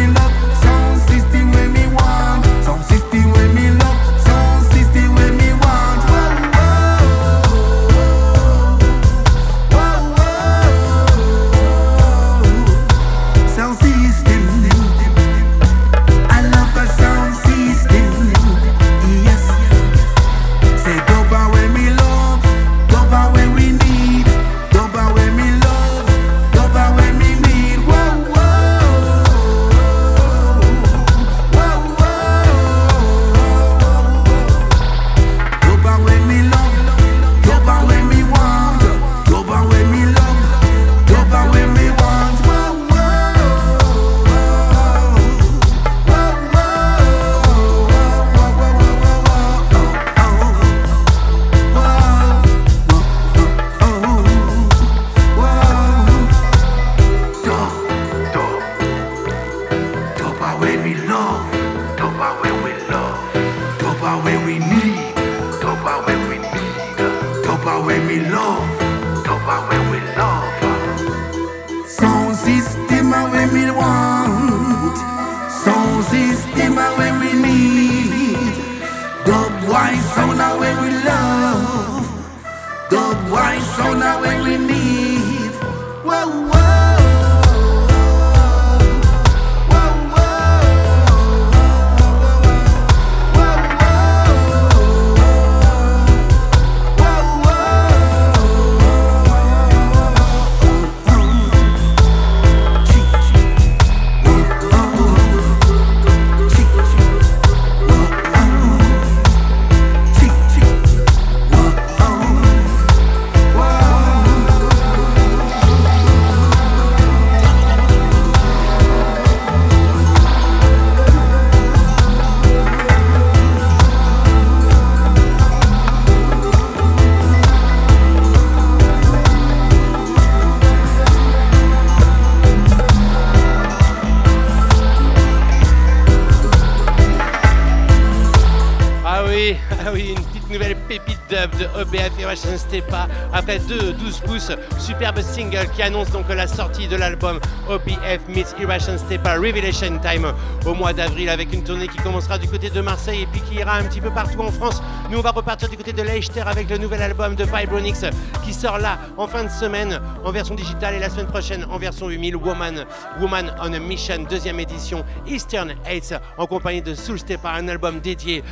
après deux 12 pouces, superbe single qui annonce donc la sortie de l'album OBF meets Irration Stepa Revelation Time au mois d'avril avec une tournée qui commencera du côté de Marseille et puis qui ira un petit peu partout en France. Nous on va repartir du côté de Leicester avec le nouvel album de Vibronix qui sort là en fin de semaine en version digitale et la semaine prochaine en version 8000 Woman, Woman on a Mission deuxième édition Eastern Heights en compagnie de Soul Stepa, un album dédié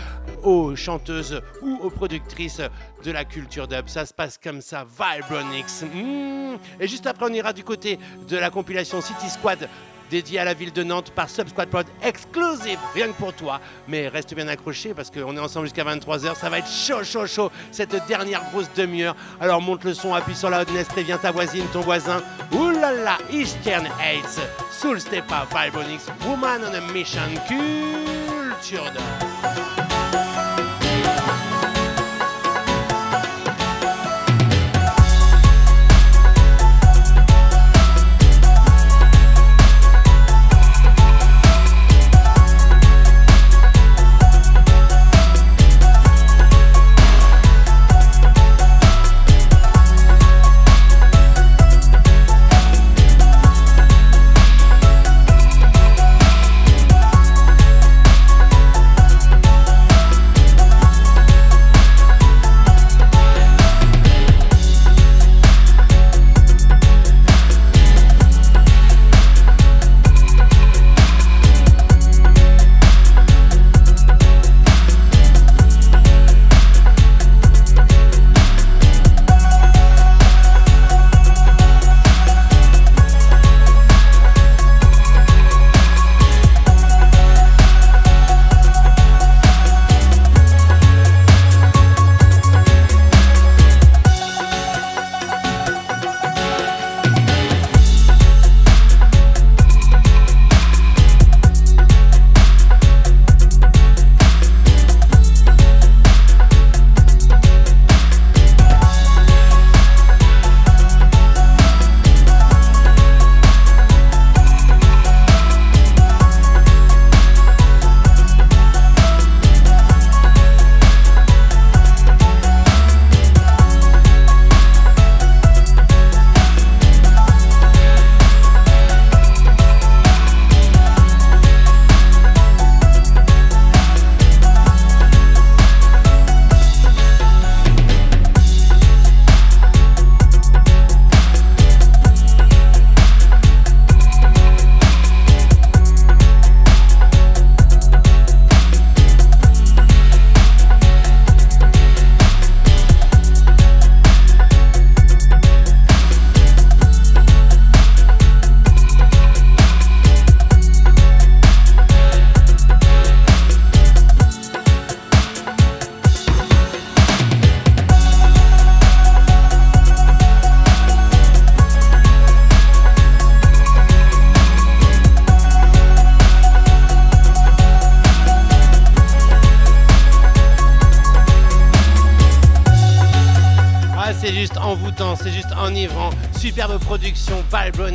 aux chanteuses ou aux productrices de la culture dub. Ça se passe comme ça, Vibronix. Mmh. Et juste après, on ira du côté de la compilation City Squad dédiée à la ville de Nantes par Subsquad Prod exclusive, rien que pour toi. Mais reste bien accroché parce qu'on est ensemble jusqu'à 23h. Ça va être chaud, chaud, chaud cette dernière grosse demi-heure. Alors monte le son, appuie sur la hotness, préviens ta voisine, ton voisin. Là, Eastern Heights, Soul Stepa, Vibronix, Woman on a Mission, culture dub.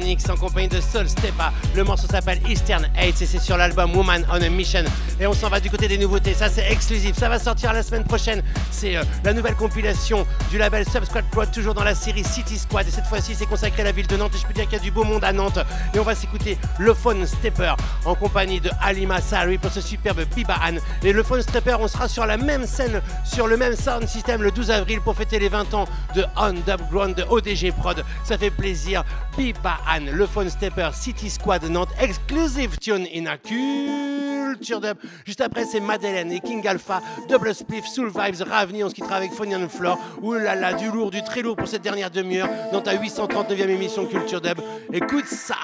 En compagnie de Soul Stepa. Le morceau s'appelle Eastern Heights et c'est sur l'album Woman on a Mission. Et on s'en va du côté des nouveautés, ça c'est exclusif, ça va sortir la semaine prochaine. C'est euh, la nouvelle compilation du label Subsquad Prod, toujours dans la série City Squad. Et cette fois-ci, c'est consacré à la ville de Nantes. Et je peux dire qu'il y a du beau monde à Nantes. Et on va s'écouter le Phone Stepper en compagnie de Alima Sari pour ce superbe Bibahan. Et le Phone Stepper, on sera sur la même scène, sur le même sound system le 12 avril pour fêter les 20 ans de On Ground de ODG Prod. Ça fait plaisir. Bibahan, le Phone Stepper, City Squad Nantes, exclusive tune in a culture dub. Juste après, c'est Madeleine et King Alpha, Double Spliff, Soul Vibes, Ravni. On se quittera avec Phony on Floor. Là, du lourd, du très lourd pour cette dernière demi-heure dans ta 839e émission Culture Dub. Écoute ça.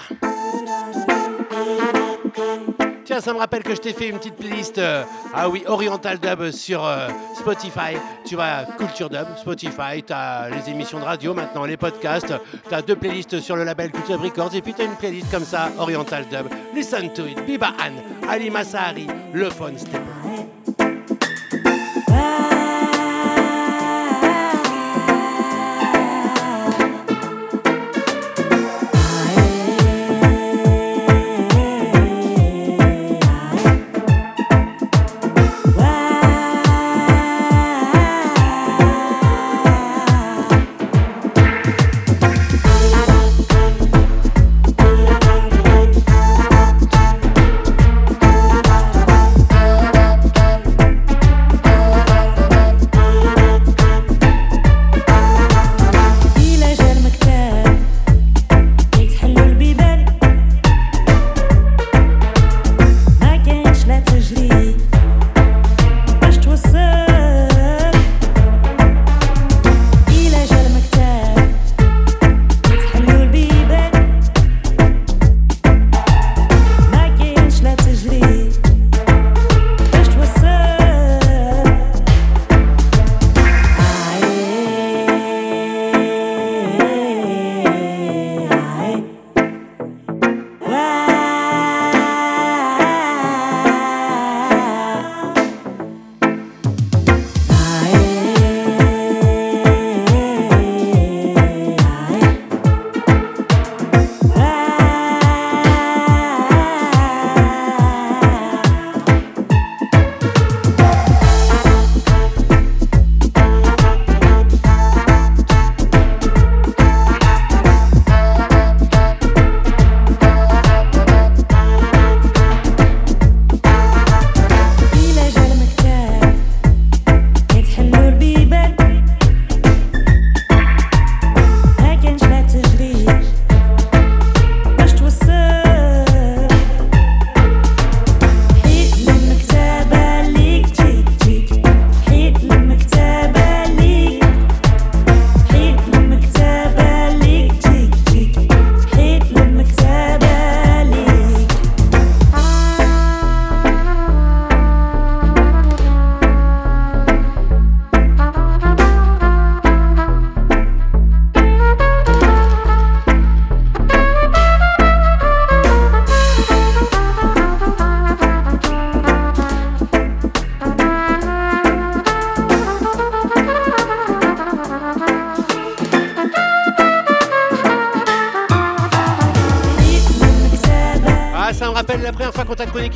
Ça me rappelle que je t'ai fait une petite playlist. euh, ah oui, Oriental Dub sur euh, Spotify. Tu vas Culture Dub, Spotify. Tu as les émissions de radio maintenant, les podcasts. Tu as deux playlists sur le label Culture Records. Et puis tu as une playlist comme ça, Oriental Dub. Listen to it. Biba Ann, Ali Masahari, le phone step.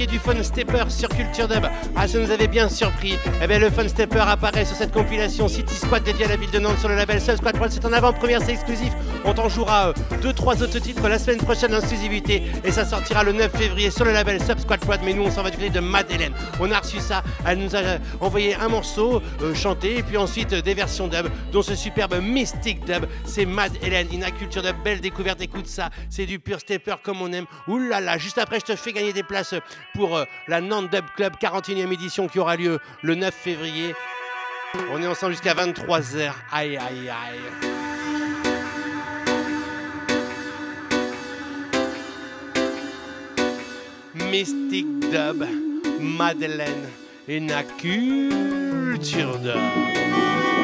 Du Fun Stepper sur Culture Dub. Ah, ça nous avait bien surpris. Eh bien, le Fun Stepper apparaît sur cette compilation City Squad dédiée à la ville de Nantes sur le label Sun Squad. C'est en avant-première, c'est exclusif. On t'en jouera 2-3 autres titres la semaine prochaine en exclusivité. Et ça sortira le 9 février sur le label Sub Squad. Mais nous, on s'en va du côté de Madeleine. On a reçu ça. Elle nous a envoyé un morceau euh, chanté. Et puis ensuite, euh, des versions dub, dont ce superbe Mystic Dub. C'est Mad Hélène, Ina Culture Dub. Belle découverte. Écoute ça. C'est du pur stepper comme on aime. Là. Juste après, je te fais gagner des places pour euh, la Nantes Dub Club 41e édition qui aura lieu le 9 février. On est ensemble jusqu'à 23h. Aïe, aïe, aïe. Mystic Dub, Madeleine et la culture dub.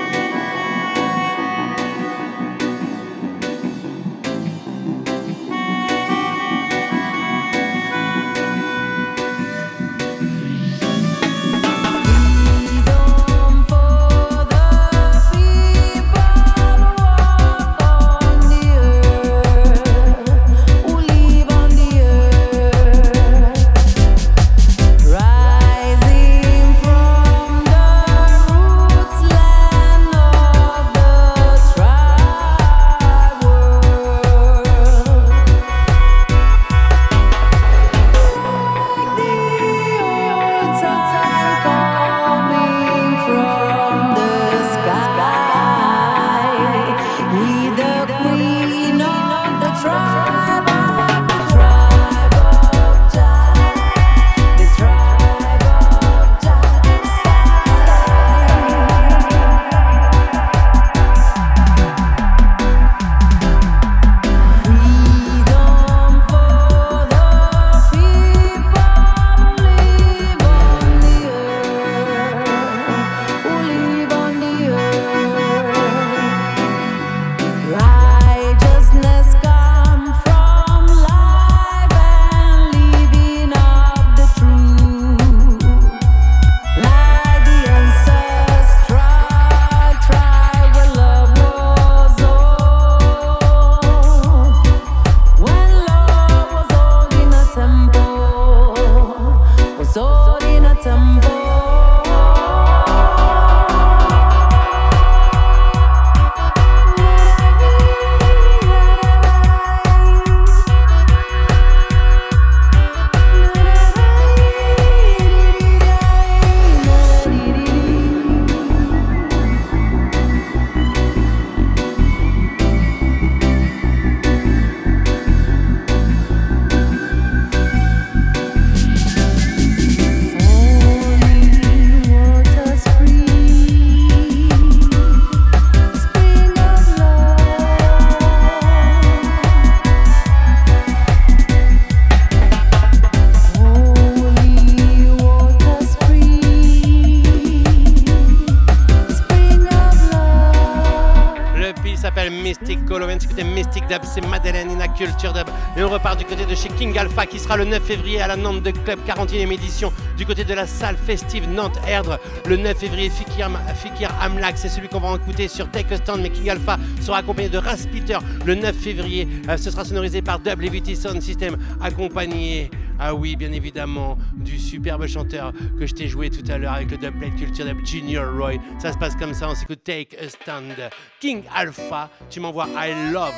Et on repart du côté de chez King Alpha qui sera le 9 février à la Nantes de Club 41e édition. Du côté de la salle festive Nantes Erdre, le 9 février, Fikir, Fikir c'est celui qu'on va écouter sur Take a Stand. Mais King Alpha sera accompagné de Raspiter le 9 février. Euh, ce sera sonorisé par Dub Levity Sound System, accompagné ah oui, bien évidemment, du superbe chanteur que je t'ai joué tout à l'heure avec le dubplate culture dub Junior Roy. Ça se passe comme ça, on s'écoute Take a Stand. King Alpha, tu m'envoies I love,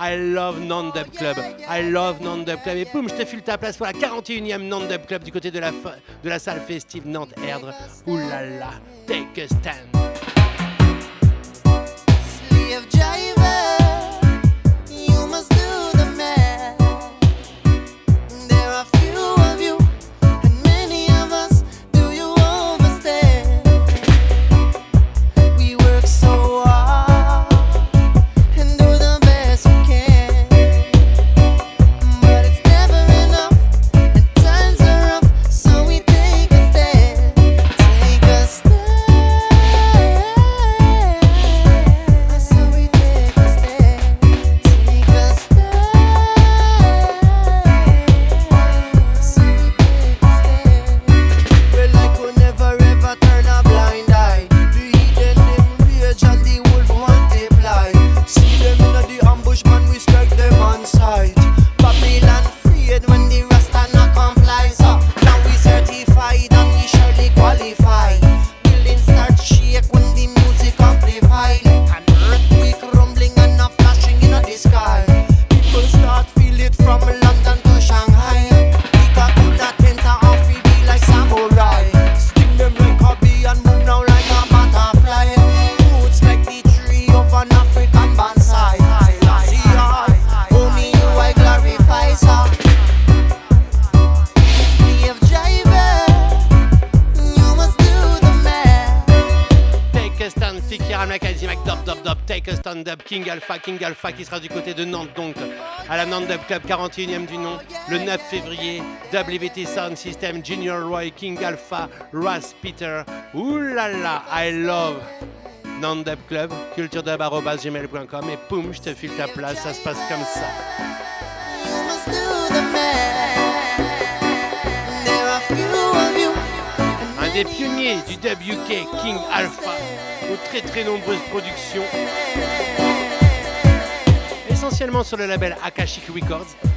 I love Non-Dub Club, I love Non-Dub Club. Et boum, je te file ta place pour la 41e Non-Dub Club du côté de la, de la salle festive Nantes-Erdre. Ouh là là, Take a Stand. King Alpha, King Alpha qui sera du côté de Nantes donc à la Nantes Dub Club 41e du nom le 9 février. WBT Sound System, Junior Roy, King Alpha, Ross Peter. Oulala, I love Nantes Dub Club, culturedub.gmail.com et poum, je te file ta place, ça se passe comme ça. Un des pionniers du WK, King Alpha, aux très très nombreuses productions essentiellement sur le label Akashic Records.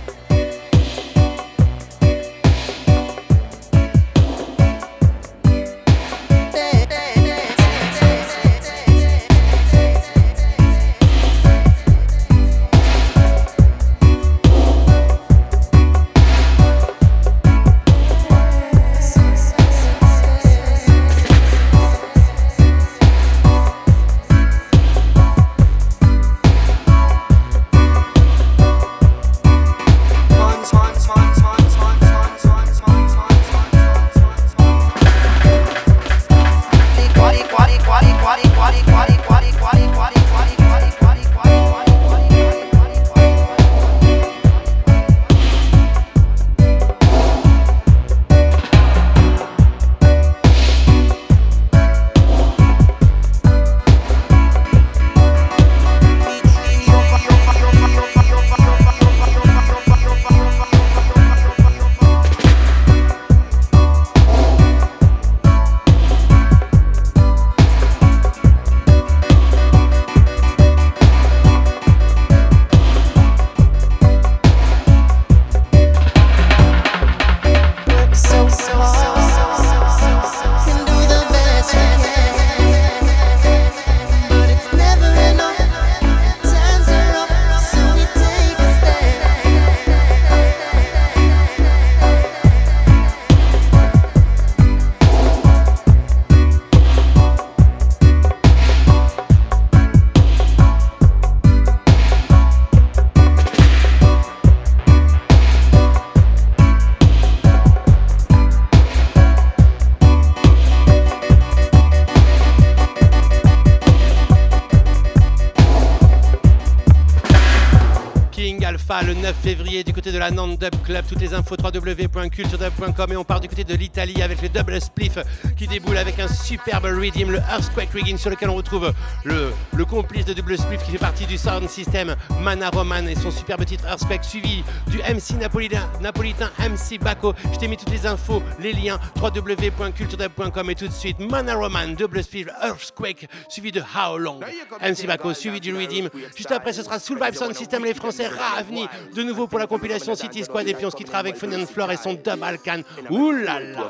La Nantes Dub Club. Toutes les infos www.culturedub.com et on part du côté de l'Italie avec les Double Spliff qui déboule avec un superbe rhythm, le Earthquake Rigging sur lequel on retrouve le, le complice de Double Spliff qui fait partie du sound system Mana Roman et son superbe titre Earthquake suivi du MC napolitain, napolitain MC Baco. Je t'ai mis toutes les infos, les liens www.culturedub.com et tout de suite Mana Roman, Double Spliff, Earthquake suivi de How Long. MC Baco suivi du rhythm. Juste après ce sera Soul Vibe Sound System les Français Ravni de nouveau pour la compilation City Squad et puis on se quittera avec Fun Floor et son Dub Alcan. Ouh là là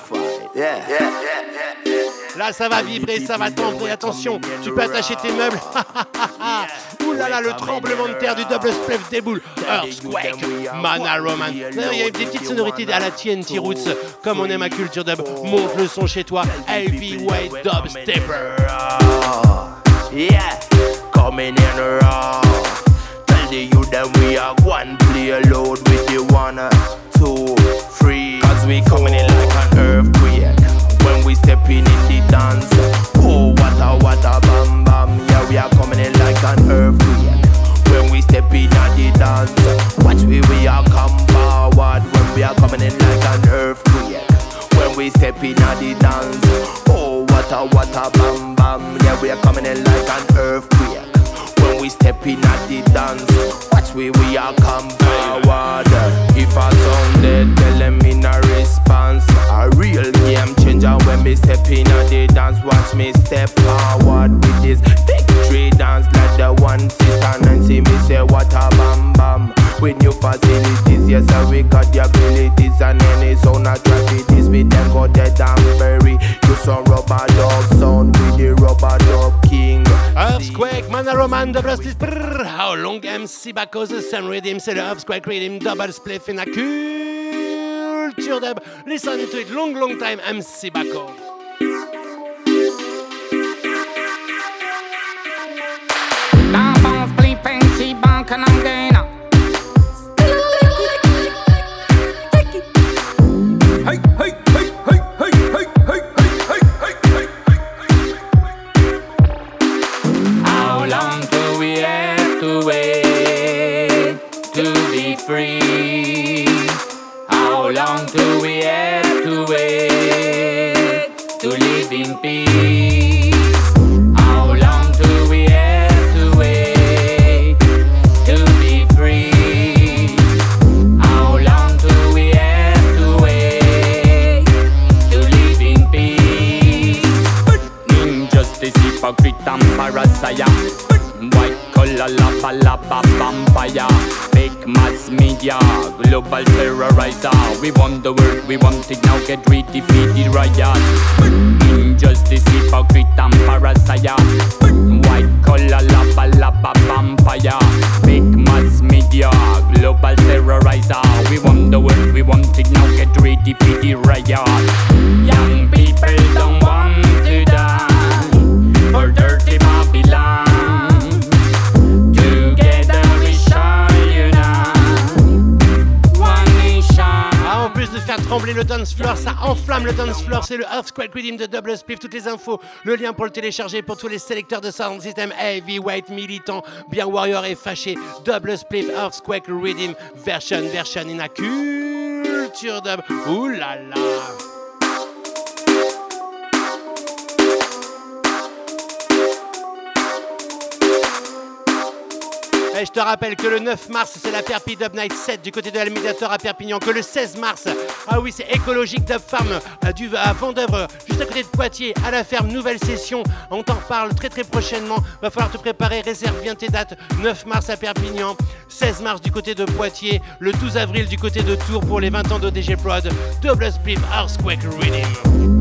Là ça va vibrer, ça va tendre attention, tu peux attacher tes meubles. *laughs* Ouh là là, le tremblement de terre du double spliff déboule. Earthquake, Mana Roman. D'ailleurs, il y a des petites sonorités à la TNT Roots, comme on aime à Culture Dub. Monte le son chez toi, Heavyweight Dub Stepper. Yeah, coming in raw. Tell the you that we are one play load with the one, two, three. Cause we coming in we stepping in the dance. Oh, what a, what a bam bam. Yeah, we are coming in like an earthquake when we step in at the dance. Watch we, we are come forward when we are coming in like an earthquake when we step in at the dance. Oh, what a, what a bam bam. Yeah, we are coming in like an earthquake when we step in at the dance. Watch we, we are come forward. If I sound dead, tell them in a. A real game changer when me step in at the dance. Watch me step forward with this victory dance like the one sit and see me say what a bam bam. With new facilities, yes, sir, we got the abilities and any sound a track it is with go dead and bury. You some rubber dog sound with the rubber dog king. Earthquake, Mana Roman, Double Spliff, brrr, How Long MC Baco, The Sun Rhythm, c'est le Earthquake Rhythm, Double Spliff in a Culture Dub. Listen to it, long, long time. Now bounce, lava, vampire Fake mass media, global terrorizer. We want the world, we want it now, get ready for the riot. Injustice, hypocrite and parasite White collar, lava, lava, vampire Big mass media, global terrorizer. We want the world, we want it now, get ready for the riot. Young people trembler le dance floor, ça enflamme le dance floor. C'est le Earthquake Rhythm de Double Spliff. Toutes les infos, le lien pour le télécharger pour tous les sélecteurs de sound system heavyweight, militant, bien warrior et fâché. Double Spliff Earthquake Rhythm version, version in a culture. Ouh là là. Et je te rappelle que le 9 mars, c'est la Perpi Dub Night 7 du côté de l'Almédiateur à Perpignan. Que le 16 mars, ah oui, c'est écologique Dub Farm à, du, à Vendœuvre, juste à côté de Poitiers, à la ferme, nouvelle session. On t'en parle très très prochainement. Va falloir te préparer, réserve bien tes dates. 9 mars à Perpignan, 16 mars du côté de Poitiers, le 12 avril du côté de Tours pour les 20 ans d'ODG Prod. Double Split Earthquake Reading.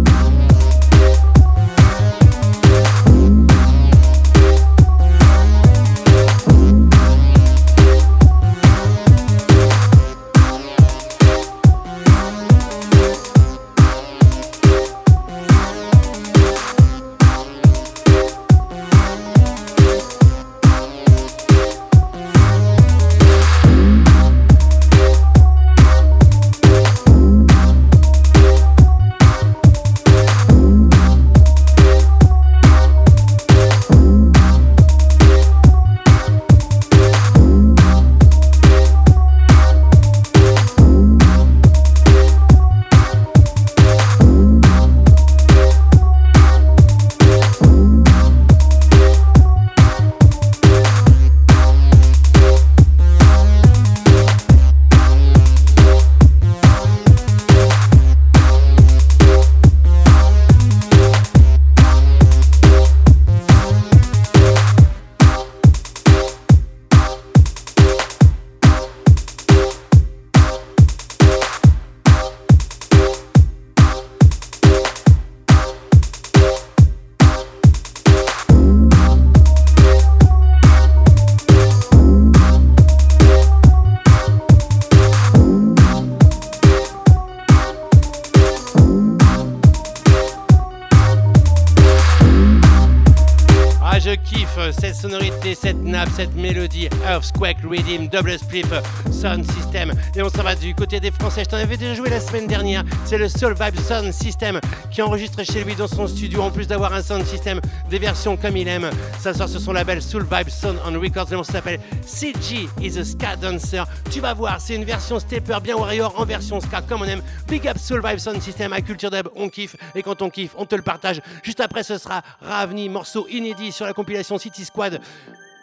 Double Spliff, Sound System. Et on s'en va du côté des Français. Je t'en avais déjà joué la semaine dernière. C'est le Soul Vibe Sound System qui enregistre chez lui dans son studio. En plus d'avoir un sound system, des versions comme il aime. Ça sort sur son label Soul Vibe Sound on Records. Et on s'appelle CG is a Ska Dancer. Tu vas voir, c'est une version stepper bien warrior en version ska comme on aime. Big up Soul Vibe Sound System à Culture Dub. On kiffe. Et quand on kiffe, on te le partage. Juste après, ce sera Ravni, morceau inédit sur la compilation City Squad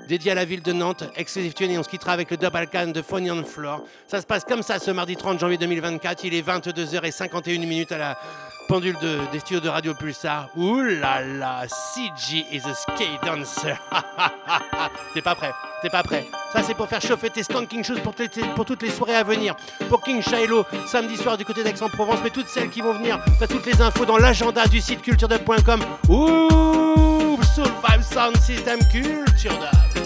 dédié à la ville de Nantes, exclusif tune on se quittera avec le double can de the Floor. Ça se passe comme ça ce mardi 30 janvier 2024, il est 22h51 minutes à la pendule de, des studios de Radio Pulsar. Ouh là là, CG is a skate dancer. *laughs* T'es pas prêt, t'es pas prêt. Ça c'est pour faire chauffer tes skanking shoes pour, pour toutes les soirées à venir. Pour King Shiloh, samedi soir du côté d'Aix-en-Provence, mais toutes celles qui vont venir, t'as toutes les infos dans l'agenda du site culturedub.com. Ouh, Soul Vibe Sound System Culture Dub.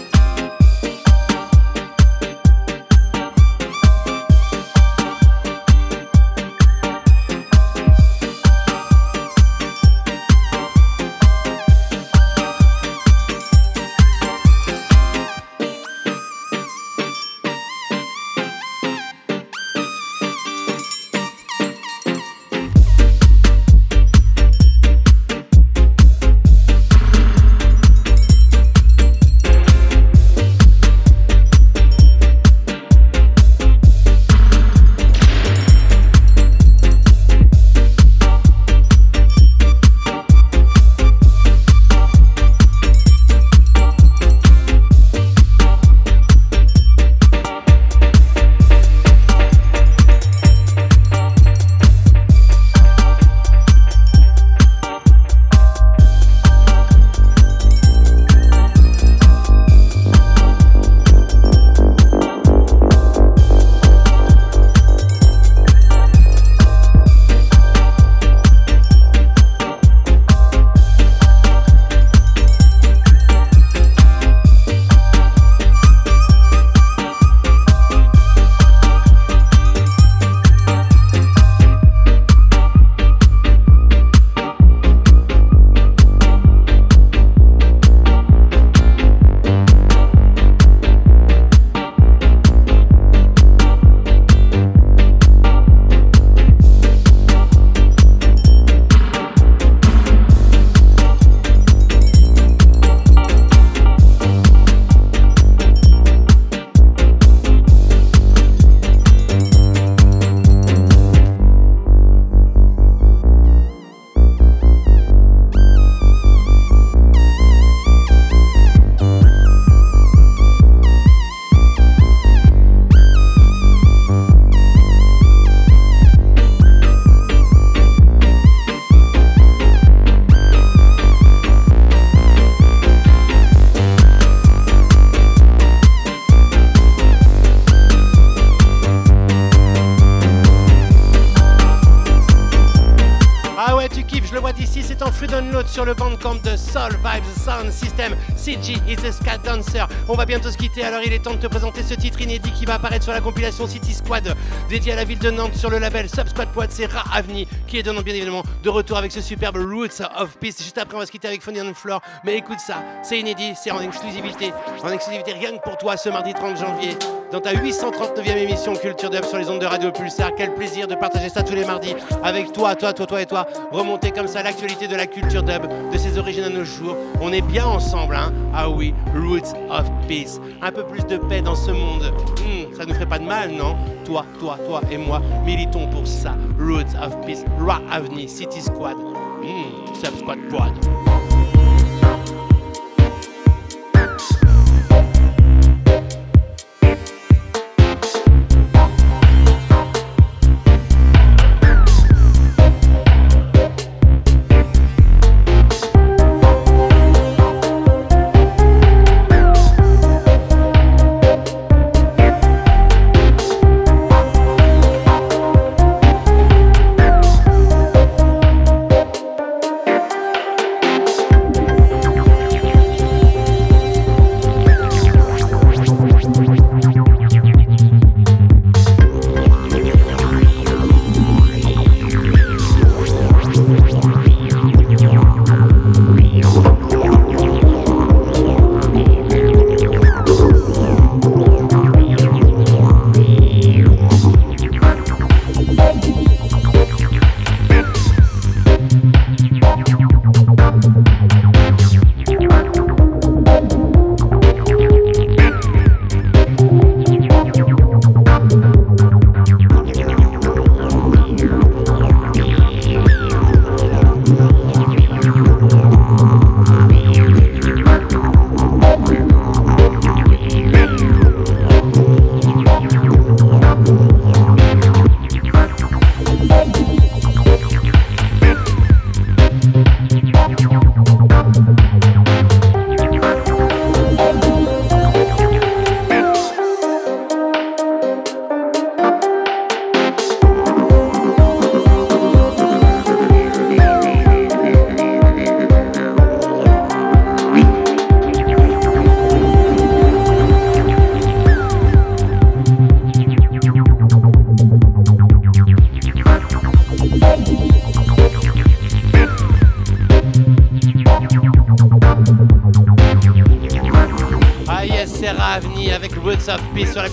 On va bientôt se quitter, alors il est temps de te présenter ce titre inédit qui va apparaître sur la compilation City Squad, dédié à la ville de Nantes sur le label Sub Squad Poit. C'est Ra Avni qui est donc bien évidemment de retour avec ce superbe Roots of Peace. Juste après, on va se quitter avec Funny on the Floor. Mais écoute ça, c'est inédit, c'est en exclusivité. En exclusivité rien que pour toi ce mardi 30 janvier. Dans ta 839e émission Culture Dub sur les ondes de Radio Pulsar. Quel plaisir de partager ça tous les mardis avec toi, toi, toi, toi et toi. Remonter comme ça l'actualité de la culture dub, de ses origines à nos jours. On est bien ensemble, hein Ah oui, Roots of Peace. Un peu plus de paix dans ce monde. Hmm, ça ne ferait pas de mal, non? Toi, toi, toi et moi, militons pour ça. Roots of Peace, Ra Avni, City Squad. Hmm, Sub Squad Quad.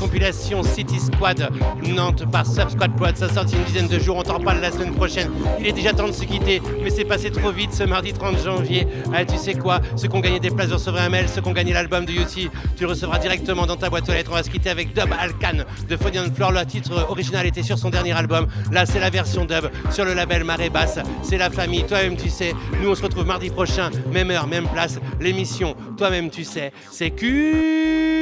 Compilation City Squad Nantes par Sub Squad. Ça sorti une dizaine de jours, on t'en parle la semaine prochaine. Il est déjà temps de se quitter, mais c'est passé trop vite ce mardi 30 janvier. Ah, tu sais quoi Ceux qui ont gagné des places recevront un mail, ceux qui ont gagné l'album de Yuti, tu le recevras directement dans ta boîte aux lettres. On va se quitter avec Dub Alcan de on Floor. Le titre original était sur son dernier album. Là, c'est la version dub sur le label Marée Basse. C'est la famille, toi-même tu sais. Nous, on se retrouve mardi prochain, même heure, même place. L'émission, toi-même tu sais, c'est Q.